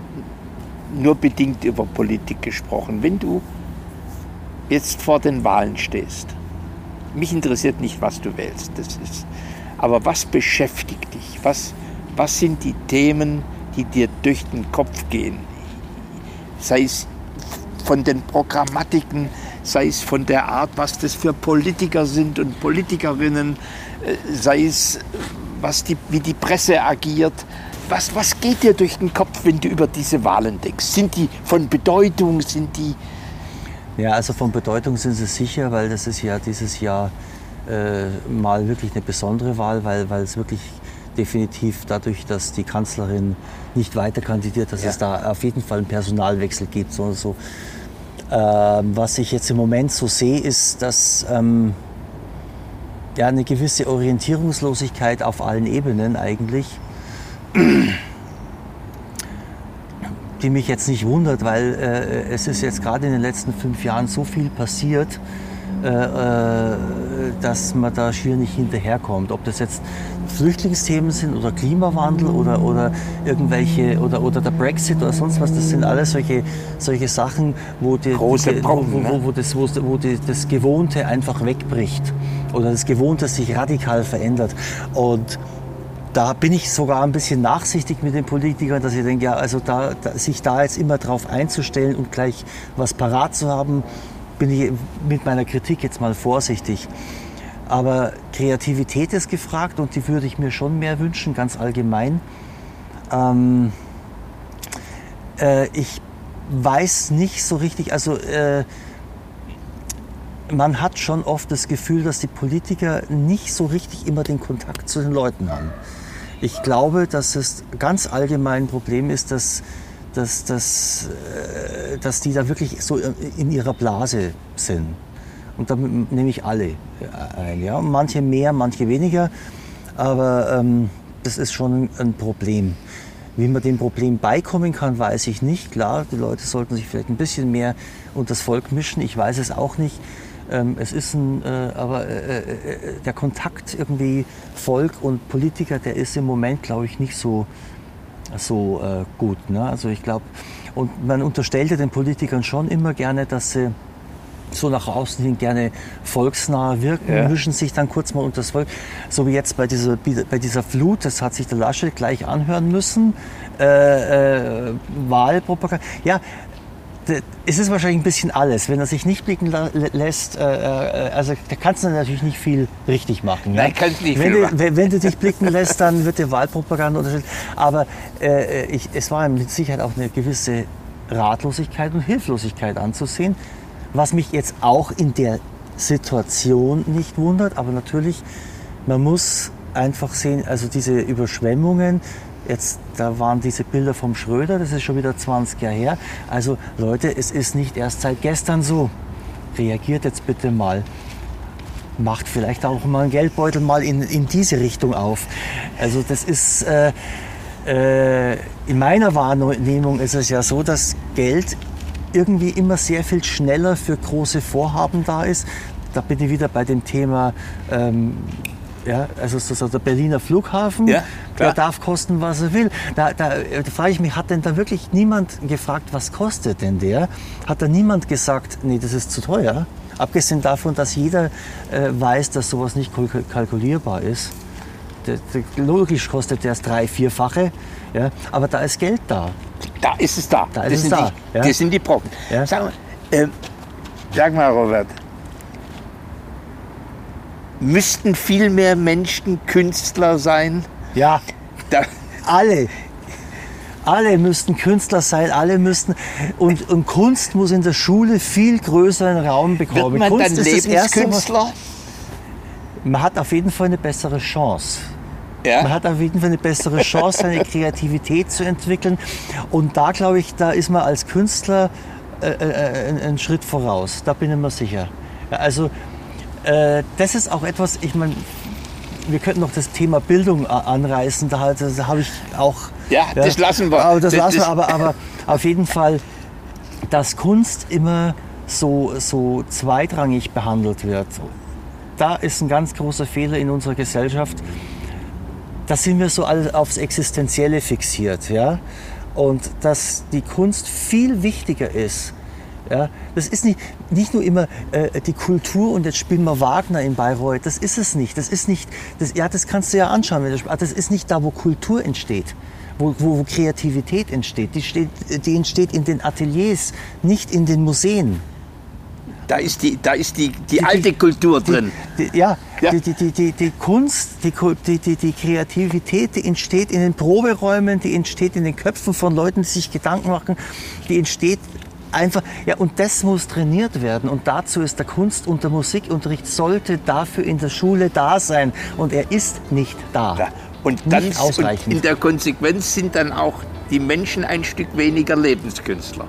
nur bedingt über Politik gesprochen, wenn du jetzt vor den Wahlen stehst, mich interessiert nicht, was du wählst, das ist, aber was beschäftigt dich? Was, was sind die Themen, die dir durch den Kopf gehen? Sei es von den Programmatiken, sei es von der Art, was das für Politiker sind und Politikerinnen, äh, sei es, was die, wie die Presse agiert. Was, was geht dir durch den Kopf, wenn du über diese Wahlen denkst? Sind die von Bedeutung? Sind die. Ja, also von Bedeutung sind sie sicher, weil das ist ja dieses Jahr äh, mal wirklich eine besondere Wahl, weil, weil es wirklich definitiv dadurch, dass die Kanzlerin nicht weiter kandidiert, dass ja. es da auf jeden Fall einen Personalwechsel gibt. So, so ähm, was ich jetzt im Moment so sehe, ist, dass ähm, ja, eine gewisse Orientierungslosigkeit auf allen Ebenen eigentlich, die mich jetzt nicht wundert, weil äh, es ist jetzt gerade in den letzten fünf Jahren so viel passiert, äh, äh, dass man da schier nicht hinterherkommt. Ob das jetzt Flüchtlingsthemen sind oder Klimawandel oder, oder irgendwelche oder, oder der Brexit oder sonst was, das sind alles solche, solche Sachen, wo, die, Große die, wo, wo, wo, das, wo, wo die, das Gewohnte einfach wegbricht oder das Gewohnte sich radikal verändert. Und da bin ich sogar ein bisschen nachsichtig mit den Politikern, dass ich denke, ja, also da, da, sich da jetzt immer drauf einzustellen und gleich was parat zu haben, bin ich mit meiner Kritik jetzt mal vorsichtig. Aber Kreativität ist gefragt und die würde ich mir schon mehr wünschen, ganz allgemein. Ähm, äh, ich weiß nicht so richtig, also äh, man hat schon oft das Gefühl, dass die Politiker nicht so richtig immer den Kontakt zu den Leuten haben. Ich glaube, dass es ganz allgemein ein Problem ist, dass, dass, dass, äh, dass die da wirklich so in ihrer Blase sind. Und da nehme ich alle äh, ein. Ja? Manche mehr, manche weniger. Aber ähm, das ist schon ein Problem. Wie man dem Problem beikommen kann, weiß ich nicht. Klar, die Leute sollten sich vielleicht ein bisschen mehr unter das Volk mischen. Ich weiß es auch nicht. Ähm, es ist ein, äh, aber äh, äh, der Kontakt irgendwie Volk und Politiker, der ist im Moment, glaube ich, nicht so, so äh, gut. Ne? Also ich glaube, und man unterstellt ja den Politikern schon immer gerne, dass sie so nach außen hin gerne volksnah wirken, ja. mischen sich dann kurz mal unter das Volk. So wie jetzt bei dieser, bei dieser Flut, das hat sich der Laschet gleich anhören müssen. Äh, äh, Wahlpropaganda. Ja, es ist wahrscheinlich ein bisschen alles. Wenn er sich nicht blicken lässt, äh, äh, also da kannst du natürlich nicht viel richtig machen. Nein, kannst nicht wenn, du, wenn, wenn du dich blicken lässt, dann wird dir Wahlpropaganda unterstützt. Aber äh, ich, es war mit Sicherheit auch eine gewisse Ratlosigkeit und Hilflosigkeit anzusehen. Was mich jetzt auch in der Situation nicht wundert, aber natürlich, man muss einfach sehen, also diese Überschwemmungen, jetzt, da waren diese Bilder vom Schröder, das ist schon wieder 20 Jahre her. Also Leute, es ist nicht erst seit gestern so. Reagiert jetzt bitte mal. Macht vielleicht auch mal einen Geldbeutel mal in, in diese Richtung auf. Also das ist, äh, äh, in meiner Wahrnehmung ist es ja so, dass Geld irgendwie immer sehr viel schneller für große Vorhaben da ist. Da bin ich wieder bei dem Thema, ähm, ja, also so der Berliner Flughafen, ja, der darf kosten, was er will. Da, da, da frage ich mich, hat denn da wirklich niemand gefragt, was kostet denn der? Hat da niemand gesagt, nee, das ist zu teuer? Abgesehen davon, dass jeder äh, weiß, dass sowas nicht kalkulierbar ist. Der, der, logisch kostet der das drei-, vierfache, ja, aber da ist Geld da. Da ist es da. da ist das, es sind da. Die, ja. das sind die Brocken. Ja. Sag, mal, äh, sag mal, Robert, müssten viel mehr Menschen Künstler sein. Ja. Da alle. Alle müssten Künstler sein, alle müssten. Und, und, Kunst muss in der Schule viel größeren Raum bekommen. Wird man Kunst dann Lebenskünstler? Man hat auf jeden Fall eine bessere Chance. Ja? Man hat auf jeden Fall eine bessere Chance, seine Kreativität zu entwickeln. Und da glaube ich, da ist man als Künstler äh, äh, einen Schritt voraus. Da bin ich mir sicher. Also äh, das ist auch etwas, ich meine, wir könnten noch das Thema Bildung anreißen. Da, da habe ich auch. Ja, ja, das lassen wir. Aber das, das lassen wir, aber, aber auf jeden Fall, dass Kunst immer so, so zweitrangig behandelt wird. Da ist ein ganz großer Fehler in unserer Gesellschaft. Da sind wir so aufs Existenzielle fixiert. Ja? Und dass die Kunst viel wichtiger ist ja, das ist nicht, nicht nur immer äh, die Kultur und jetzt spielen wir Wagner in Bayreuth. Das ist es nicht. Das ist nicht, das, ja, das kannst du ja anschauen. Das ist nicht da, wo Kultur entsteht, wo, wo, wo Kreativität entsteht. Die, steht, die entsteht in den Ateliers, nicht in den Museen. Da ist die, da ist die, die, die alte Kultur drin. Die, ja, ja. Die, die, die, die, Kunst, die, die, die Kreativität, die entsteht in den Proberäumen, die entsteht in den Köpfen von Leuten, die sich Gedanken machen, die entsteht einfach, ja, und das muss trainiert werden. Und dazu ist der Kunst- und der Musikunterricht sollte dafür in der Schule da sein. Und er ist nicht da. Ja. Und dann und in der Konsequenz sind dann auch die Menschen ein Stück weniger Lebenskünstler.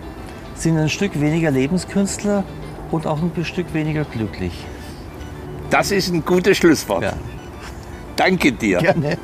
Sind ein Stück weniger Lebenskünstler und auch ein Stück weniger glücklich. Das ist ein gutes Schlusswort. Ja. Danke dir. Gerne.